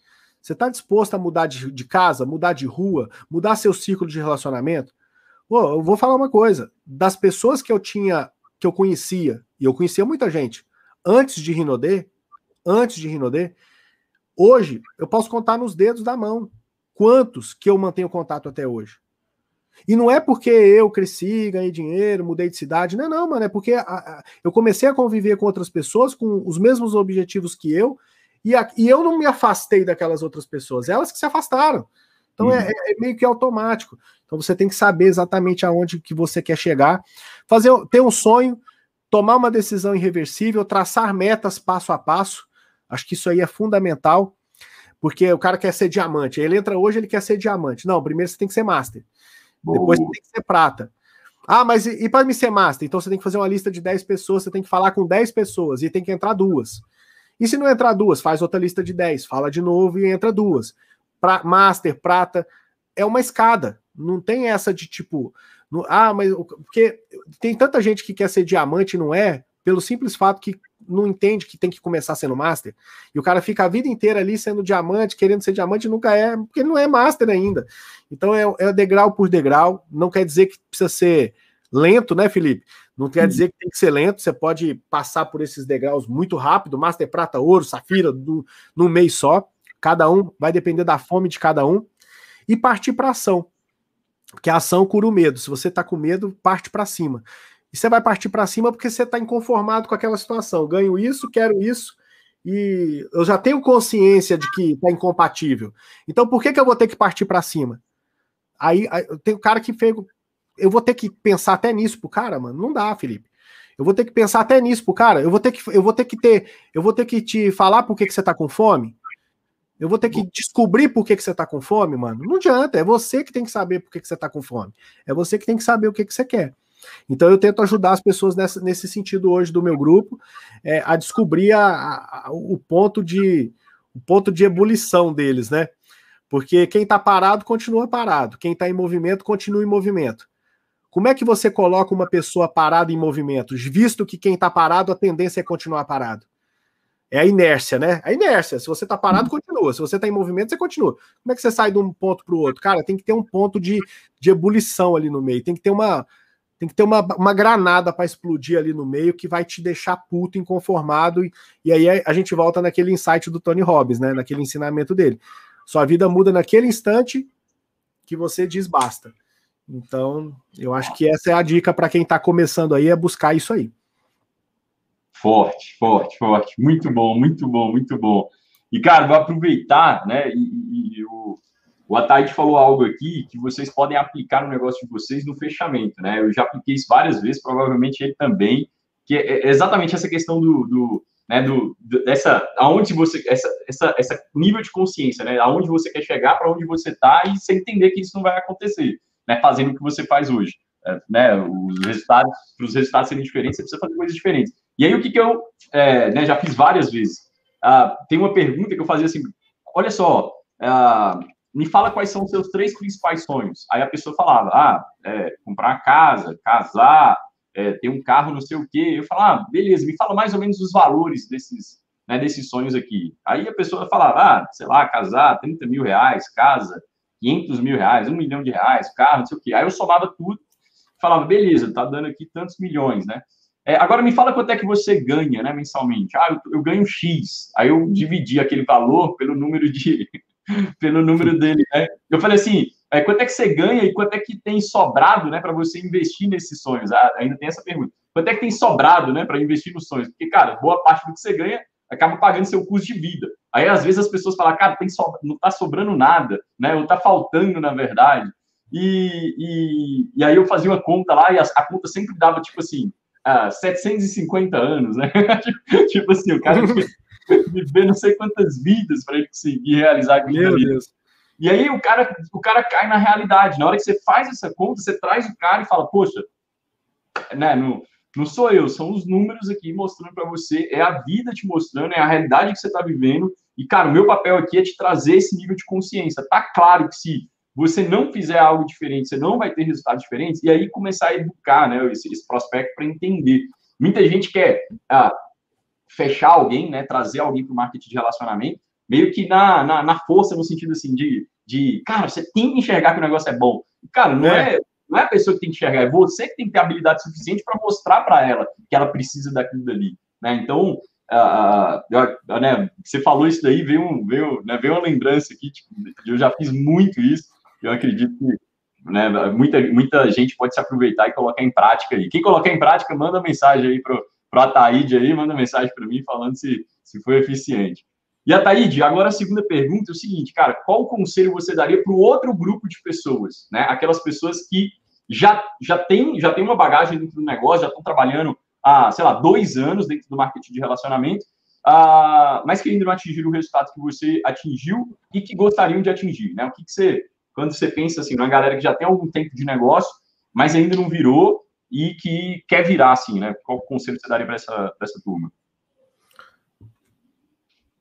Você está disposto a mudar de, de, casa, mudar de rua, mudar seu ciclo de relacionamento? Pô, eu vou falar uma coisa. Das pessoas que eu tinha, que eu conhecia, e eu conhecia muita gente, antes de Rinodê, antes de Rinodê, hoje eu posso contar nos dedos da mão quantos que eu mantenho contato até hoje. E não é porque eu cresci, ganhei dinheiro, mudei de cidade, não é não, mano, é porque a, a, eu comecei a conviver com outras pessoas com os mesmos objetivos que eu e, a, e eu não me afastei daquelas outras pessoas, elas que se afastaram. Então é, uhum. é, é, meio que automático. Então você tem que saber exatamente aonde que você quer chegar, fazer ter um sonho, tomar uma decisão irreversível, traçar metas passo a passo. Acho que isso aí é fundamental, porque o cara quer ser diamante. Ele entra hoje, ele quer ser diamante. Não, primeiro você tem que ser master. Depois você tem que ser prata. Ah, mas e, e para me ser master? Então você tem que fazer uma lista de 10 pessoas, você tem que falar com 10 pessoas e tem que entrar duas. E se não entrar duas, faz outra lista de 10, fala de novo e entra duas. Pra, master, prata, é uma escada. Não tem essa de tipo. Ah, mas. Porque tem tanta gente que quer ser diamante e não é, pelo simples fato que não entende que tem que começar sendo master. E o cara fica a vida inteira ali sendo diamante, querendo ser diamante, e nunca é, porque ele não é master ainda. Então é, é degrau por degrau. Não quer dizer que precisa ser lento, né, Felipe? Não quer dizer que tem que ser lento, você pode passar por esses degraus muito rápido, Master Prata, Ouro, Safira, no, num mês só. Cada um vai depender da fome de cada um. E partir para ação. Porque a ação cura o medo. Se você está com medo, parte para cima. E você vai partir para cima porque você está inconformado com aquela situação. Ganho isso, quero isso, e eu já tenho consciência de que está incompatível. Então por que, que eu vou ter que partir para cima? Aí, aí tem o cara que fez, eu vou ter que pensar até nisso pro cara, mano. Não dá, Felipe. Eu vou ter que pensar até nisso pro cara. Eu vou ter que, eu vou ter que ter, eu vou ter que te falar por que, que você tá com fome. Eu vou ter que descobrir por que, que você tá com fome, mano. Não adianta, é você que tem que saber por que, que você tá com fome. É você que tem que saber o que, que você quer. Então eu tento ajudar as pessoas nessa, nesse sentido hoje do meu grupo é, a descobrir a, a, o ponto de o ponto de ebulição deles, né? Porque quem está parado continua parado, quem está em movimento continua em movimento Como é que você coloca uma pessoa parada em movimentos, visto que quem está parado, a tendência é continuar parado? É a inércia, né? A inércia. Se você está parado, continua. Se você está em movimento, você continua. Como é que você sai de um ponto para o outro? Cara, tem que ter um ponto de, de ebulição ali no meio. Tem que ter uma, tem que ter uma, uma granada para explodir ali no meio que vai te deixar puto, inconformado. E, e aí a gente volta naquele insight do Tony Robbins, né? Naquele ensinamento dele. Sua vida muda naquele instante que você diz basta. Então, eu acho que essa é a dica para quem está começando aí, é buscar isso aí. Forte, forte, forte. Muito bom, muito bom, muito bom. E, cara, vou aproveitar, né? E, e, e o, o Ataíde falou algo aqui que vocês podem aplicar no negócio de vocês no fechamento, né? Eu já apliquei isso várias vezes, provavelmente ele também, que é, é exatamente essa questão do, do né, do, dessa, aonde você, essa, essa, essa nível de consciência, né, aonde você quer chegar, para onde você está e você entender que isso não vai acontecer, né, fazendo o que você faz hoje, é, né, os resultados, para os resultados serem diferentes, você precisa fazer coisas diferentes. E aí o que que eu, é, né, já fiz várias vezes, ah, tem uma pergunta que eu fazia assim, olha só, ah, me fala quais são os seus três principais sonhos. Aí a pessoa falava, ah, é, comprar casa, casar, é, ter um carro, não sei o quê. Eu falo, ah, beleza, me fala mais ou menos os valores desses, né, desses sonhos aqui. Aí a pessoa falava, ah, sei lá, casar, 30 mil reais, casa, 500 mil reais, um milhão de reais, carro, não sei o quê. Aí eu somava tudo, falava, beleza, tá dando aqui tantos milhões, né? É, agora me fala quanto é que você ganha, né, mensalmente. Ah, eu, eu ganho X. Aí eu dividi aquele valor pelo número de, [laughs] pelo número dele, né? Eu falei assim, é, quanto é que você ganha e quanto é que tem sobrado, né, para você investir nesses sonhos? Ah, ainda tem essa pergunta. Quanto é que tem sobrado, né, para investir nos sonhos? Porque, cara, boa parte do que você ganha acaba pagando seu custo de vida. Aí, às vezes, as pessoas falam, cara, tem so... não está sobrando nada, né, ou está faltando, na verdade. E, e, e, aí eu fazia uma conta lá e a, a conta sempre dava, tipo assim, ah, 750 anos, né? [laughs] tipo assim, o cara [laughs] viver não sei quantas vidas para ele conseguir realizar aquilo. Meu Deus. E aí o cara, o cara cai na realidade. Na hora que você faz essa conta, você traz o cara e fala, poxa, né, não, não sou eu, são os números aqui mostrando para você, é a vida te mostrando, é a realidade que você está vivendo. E, cara, o meu papel aqui é te trazer esse nível de consciência. Tá claro que se você não fizer algo diferente, você não vai ter resultados diferentes, e aí começar a educar né, esse, esse prospecto para entender. Muita gente quer ah, fechar alguém, né, trazer alguém para o marketing de relacionamento, meio que na, na, na, força, no sentido assim, de, de, cara, você tem que enxergar que o negócio é bom. Cara, não é. é não é a pessoa que tem que enxergar, é você que tem que ter habilidade suficiente para mostrar para ela que ela precisa daquilo dali. Né? Então, uh, uh, né, você falou isso daí, veio, um, veio, né, veio uma lembrança aqui, tipo, eu já fiz muito isso, eu acredito que né, muita, muita gente pode se aproveitar e colocar em prática aí. Quem colocar em prática, manda mensagem aí para o Ataíde aí, manda mensagem para mim falando se, se foi eficiente. E a Taíde, agora a segunda pergunta é o seguinte, cara, qual conselho você daria para o outro grupo de pessoas, né? Aquelas pessoas que já, já têm já tem uma bagagem dentro do negócio, já estão trabalhando há, sei lá, dois anos dentro do marketing de relacionamento, uh, mas que ainda não atingiram o resultado que você atingiu e que gostariam de atingir, né? O que, que você, quando você pensa assim, uma galera que já tem algum tempo de negócio, mas ainda não virou e que quer virar, assim, né? Qual conselho você daria para essa, essa turma?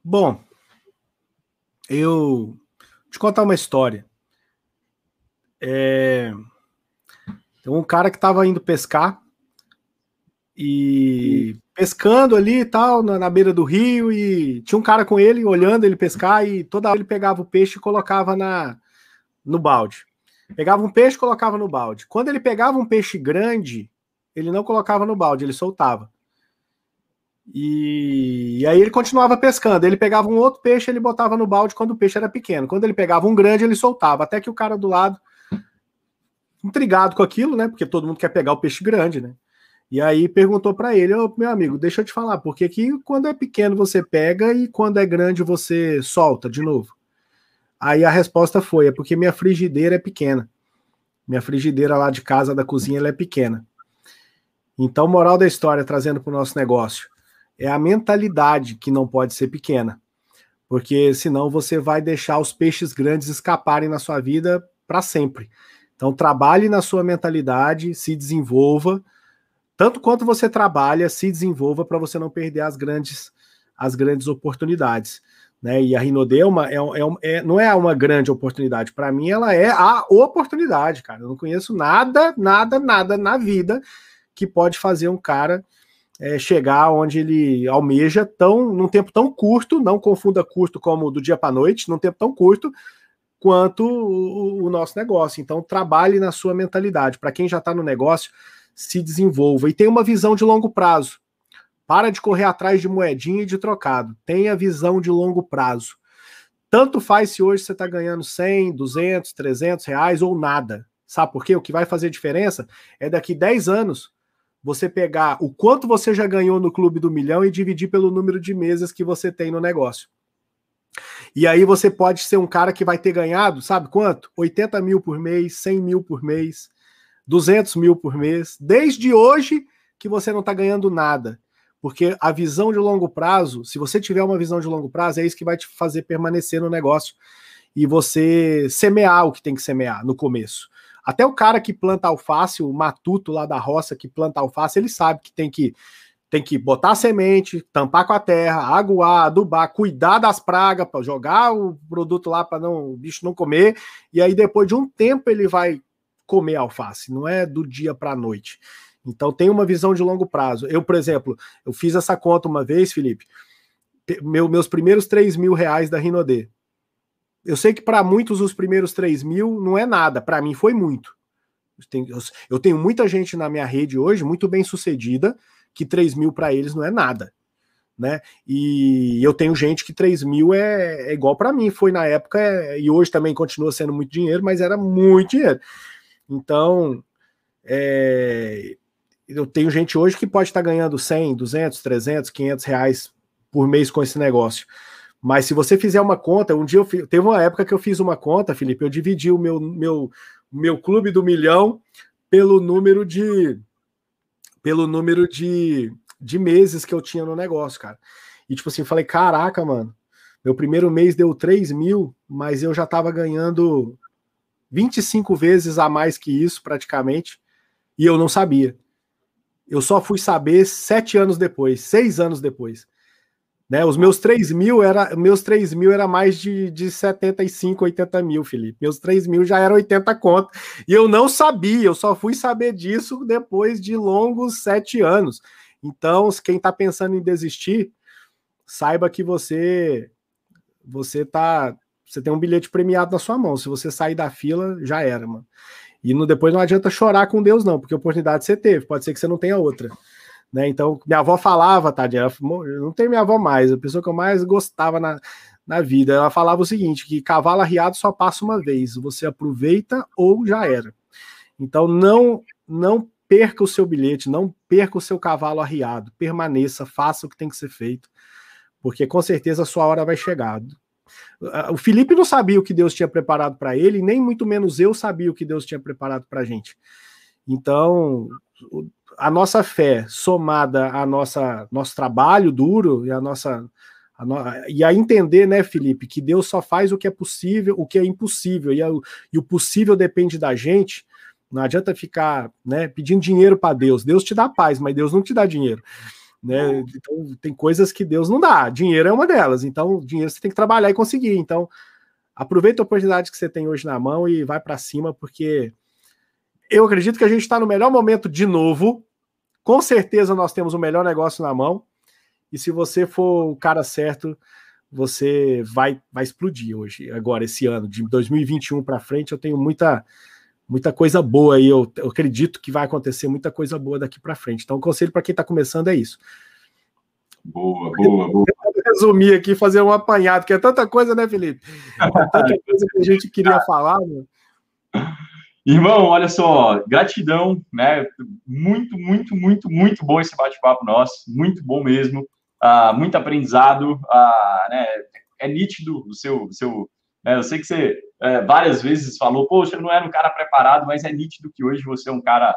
Bom, eu te contar uma história. É... Tem um cara que estava indo pescar e pescando ali e tal, na, na, beira do rio, e tinha um cara com ele olhando ele pescar, e toda hora ele pegava o peixe e colocava na, no balde. Pegava um peixe colocava no balde. Quando ele pegava um peixe grande, ele não colocava no balde, ele soltava. E, e, aí ele continuava pescando. Ele pegava um outro peixe, ele botava no balde quando o peixe era pequeno. Quando ele pegava um grande, ele soltava. Até que o cara do lado, intrigado com aquilo, né? Porque todo mundo quer pegar o peixe grande, né? E aí perguntou para ele, oh, meu amigo, deixa eu te falar, porque que quando é pequeno você pega e quando é grande você solta de novo? Aí a resposta foi, é porque minha frigideira é pequena. Minha frigideira lá de casa da cozinha ela é pequena. Então, moral da história, trazendo para o nosso negócio é a mentalidade que não pode ser pequena, porque senão você vai deixar os peixes grandes escaparem na sua vida para sempre. Então trabalhe na sua mentalidade, se desenvolva, tanto quanto você trabalha, se desenvolva para você não perder as grandes as grandes oportunidades. Né? E a Rinode uma, é, é, é, não é uma grande oportunidade. Para mim, ela é a oportunidade, cara. Eu não conheço nada, nada, nada na vida que pode fazer um cara é, chegar onde ele almeja tão num tempo tão curto, não confunda curto como do dia para noite, num tempo tão curto quanto o, o nosso negócio. Então, trabalhe na sua mentalidade. Para quem já está no negócio, se desenvolva e tenha uma visão de longo prazo. Para de correr atrás de moedinha e de trocado. Tenha visão de longo prazo. Tanto faz se hoje você está ganhando 100, 200, 300 reais ou nada. Sabe por quê? O que vai fazer diferença é daqui 10 anos você pegar o quanto você já ganhou no Clube do Milhão e dividir pelo número de meses que você tem no negócio. E aí você pode ser um cara que vai ter ganhado, sabe quanto? 80 mil por mês, 100 mil por mês, 200 mil por mês, desde hoje que você não está ganhando nada. Porque a visão de longo prazo, se você tiver uma visão de longo prazo, é isso que vai te fazer permanecer no negócio e você semear o que tem que semear no começo. Até o cara que planta alface, o matuto lá da roça que planta alface, ele sabe que tem que tem que botar a semente, tampar com a terra, aguar, adubar, cuidar das pragas para jogar o produto lá para não o bicho não comer, e aí depois de um tempo ele vai comer alface, não é do dia para a noite. Então tem uma visão de longo prazo. Eu, por exemplo, eu fiz essa conta uma vez, Felipe, meu, meus primeiros 3 mil reais da Rinodê. Eu sei que para muitos os primeiros 3 mil não é nada, para mim foi muito. Eu tenho, eu tenho, muita gente na minha rede hoje, muito bem sucedida, que 3 mil para eles não é nada. Né? E eu tenho gente que 3 mil é, é igual para mim, foi na época, é, e hoje também continua sendo muito dinheiro, mas era muito dinheiro. Então, é, eu tenho gente hoje que pode estar ganhando 100, 200, 300, 500 reais por mês com esse negócio. Mas se você fizer uma conta, um dia eu fiz, teve uma época que eu fiz uma conta, Felipe, eu dividi o meu, meu, meu clube do milhão pelo número de pelo número de, de meses que eu tinha no negócio, cara. E tipo assim, falei, caraca, mano, meu primeiro mês deu 3 mil, mas eu já tava ganhando 25 vezes a mais que isso, praticamente, e eu não sabia. Eu só fui saber sete anos depois, seis anos depois. Né, os meus 3 mil era, meus 3 mil era mais de, de 75, 80 mil, Felipe. Meus 3 mil já era 80 conto. E eu não sabia, eu só fui saber disso depois de longos sete anos. Então, quem está pensando em desistir, saiba que você você tá você tem um bilhete premiado na sua mão. Se você sair da fila, já era, mano. E no, depois não adianta chorar com Deus, não, porque oportunidade você teve. Pode ser que você não tenha outra. Né? Então, minha avó falava, Tadinha, não tem minha avó mais, a pessoa que eu mais gostava na, na vida. Ela falava o seguinte: que cavalo arriado só passa uma vez, você aproveita ou já era. Então, não, não perca o seu bilhete, não perca o seu cavalo arriado, permaneça, faça o que tem que ser feito, porque com certeza a sua hora vai chegar. O Felipe não sabia o que Deus tinha preparado para ele, nem muito menos eu sabia o que Deus tinha preparado para a gente. Então, a nossa fé somada a nossa nosso trabalho duro e a nossa a no, e a entender, né, Felipe, que Deus só faz o que é possível, o que é impossível e, a, e o possível depende da gente. Não adianta ficar, né, pedindo dinheiro para Deus. Deus te dá paz, mas Deus não te dá dinheiro. Né? Então, tem coisas que Deus não dá. Dinheiro é uma delas. Então, dinheiro você tem que trabalhar e conseguir. Então, aproveita a oportunidade que você tem hoje na mão e vai para cima, porque eu acredito que a gente está no melhor momento de novo. Com certeza nós temos o melhor negócio na mão. E se você for o cara certo, você vai, vai explodir hoje, agora, esse ano, de 2021 para frente. Eu tenho muita, muita coisa boa aí. Eu, eu acredito que vai acontecer muita coisa boa daqui para frente. Então, o conselho para quem está começando é isso. Boa, boa, boa. Resumir aqui, fazer um apanhado, que é tanta coisa, né, Felipe? [laughs] É tanta coisa que a gente queria falar, mano. Irmão, olha só, gratidão, né? Muito, muito, muito, muito bom esse bate-papo nosso, muito bom mesmo, uh, muito aprendizado, uh, né? É nítido o seu, seu né? eu sei que você é, várias vezes falou, poxa, eu não era um cara preparado, mas é nítido que hoje você é um cara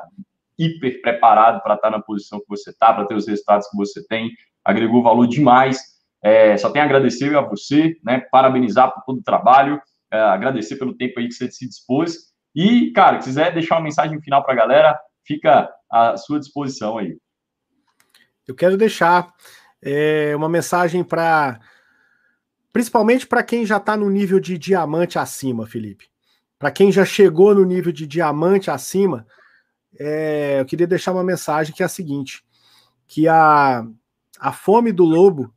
hiper preparado para estar na posição que você está, para ter os resultados que você tem, agregou valor demais. É, só tenho a agradecer a você, né? Parabenizar por todo o trabalho, é, agradecer pelo tempo aí que você se dispôs e, cara, quiser deixar uma mensagem final para a galera, fica à sua disposição aí. Eu quero deixar é, uma mensagem para. Principalmente para quem já está no nível de diamante acima, Felipe. Para quem já chegou no nível de diamante acima, é, eu queria deixar uma mensagem que é a seguinte: que a, a fome do lobo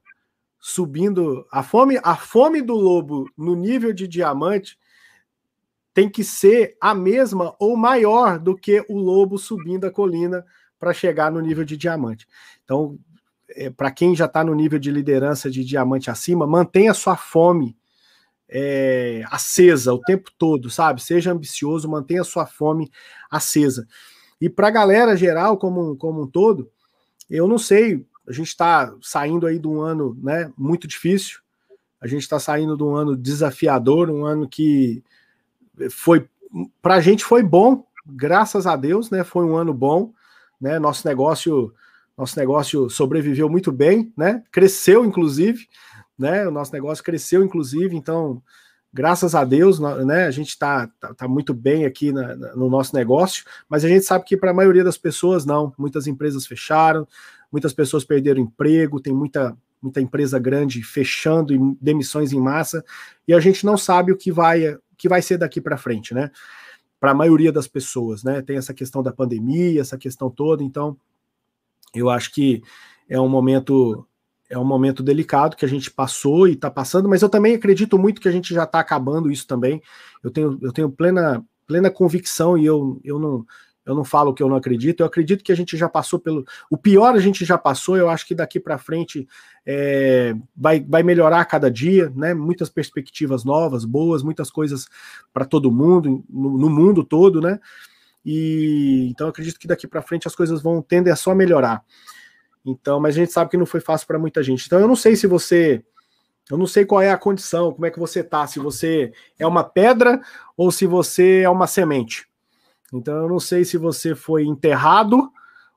subindo, a fome, a fome do lobo no nível de diamante tem que ser a mesma ou maior do que o lobo subindo a colina para chegar no nível de diamante. Então, é, para quem já está no nível de liderança de diamante acima, mantenha sua fome é, acesa o tempo todo, sabe? Seja ambicioso, mantenha sua fome acesa. E para a galera geral, como, como um todo, eu não sei, a gente está saindo aí de um ano né, muito difícil, a gente está saindo de um ano desafiador, um ano que foi para a gente foi bom, graças a Deus, né? Foi um ano bom, né? Nosso negócio, nosso negócio sobreviveu muito bem, né? Cresceu, inclusive, né? O nosso negócio cresceu, inclusive, então, graças a Deus, né? A gente está tá, tá, muito bem aqui na, no nosso negócio, mas a gente sabe que para a maioria das pessoas não. Muitas empresas fecharam, muitas pessoas perderam emprego, tem muita muita empresa grande fechando e demissões em massa, e a gente não sabe o que vai que vai ser daqui para frente, né? Para a maioria das pessoas, né? Tem essa questão da pandemia, essa questão toda, então eu acho que é um momento é um momento delicado que a gente passou e está passando, mas eu também acredito muito que a gente já está acabando isso também. Eu tenho, eu tenho plena, plena convicção e eu, eu não eu não falo que eu não acredito, eu acredito que a gente já passou pelo. O pior a gente já passou, eu acho que daqui para frente é, vai, vai melhorar a cada dia, né? Muitas perspectivas novas, boas, muitas coisas para todo mundo, no, no, mundo todo, né? E então acredito que daqui para frente as coisas vão tender a só melhorar. Então, mas a gente sabe que não foi fácil para muita gente. Então eu não sei se você. Eu não sei qual é a condição, como é que você tá, se você é uma pedra ou se você é uma semente. Então eu não sei se você foi enterrado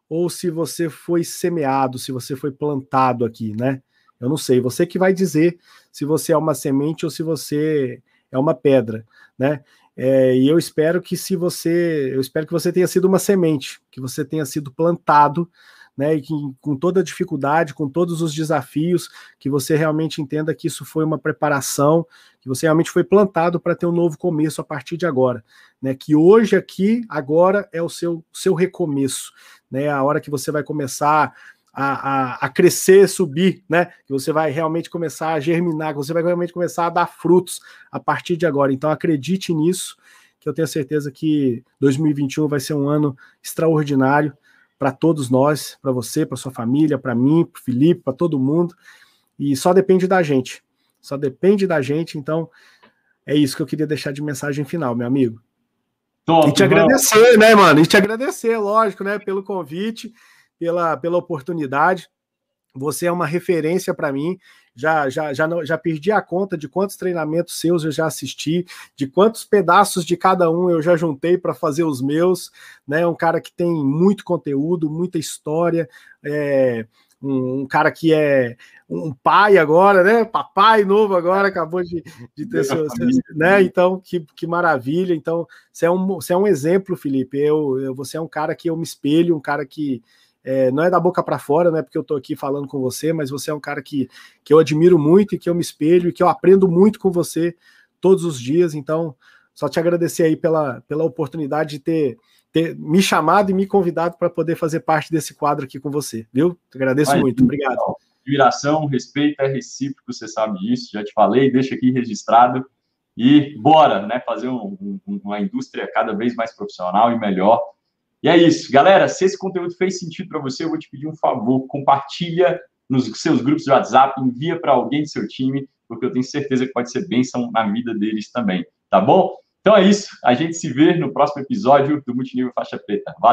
ou se você foi semeado, se você foi plantado aqui, né? Eu não sei, você que vai dizer se você é uma semente ou se você é uma pedra, né? É, e eu espero que se você, eu espero que você tenha sido uma semente, que você tenha sido plantado né, e que com toda a dificuldade, com todos os desafios, que você realmente entenda que isso foi uma preparação, que você realmente foi plantado para ter um novo começo a partir de agora, né, que hoje aqui, agora é o seu, seu recomeço, né, a hora que você vai começar a, a, a, crescer, subir, né? Que você vai realmente começar a germinar, que você vai realmente começar a dar frutos a partir de agora. Então acredite nisso, que eu tenho certeza que 2021 vai ser um ano extraordinário para todos nós, para você, para sua família, para mim, para Felipe, para todo mundo. E só depende da gente. Só depende da gente. Então, é isso que eu queria deixar de mensagem final, meu amigo. Top, e te agradecer, né, mano? E te agradecer, lógico, né, pelo convite, pela, pela oportunidade. Você é uma referência para mim. Já, já, já, não, já perdi a conta de quantos treinamentos seus eu já assisti, de quantos pedaços de cada um eu já juntei para fazer os meus. Né? Um cara que tem muito conteúdo, muita história, é, um, um, cara que é um pai agora, né? Papai novo agora, acabou de, de ter seu, seu, né? Então, que, que maravilha. Então, você é um, você é um exemplo, Felipe. Eu, eu, você é um cara que eu me espelho, um cara que é, não é da boca para fora, né? Porque eu estou aqui falando com você, mas você é um cara que, que eu admiro muito e que eu me espelho e que eu aprendo muito com você todos os dias. Então, só te agradecer aí pela, pela oportunidade de ter, ter me chamado e me convidado para poder fazer parte desse quadro aqui com você, viu? Te agradeço Vai, muito, obrigado. Admiração, respeito é recíproco, você sabe disso, já te falei, deixa aqui registrado. E bora, né? Fazer um, um, uma indústria cada vez mais profissional e melhor e é isso, galera. Se esse conteúdo fez sentido para você, eu vou te pedir um favor: compartilha nos seus grupos de WhatsApp, envia para alguém do seu time, porque eu tenho certeza que pode ser bênção na vida deles também, tá bom? Então é isso. A gente se vê no próximo episódio do Multinível Faixa Preta. Valeu!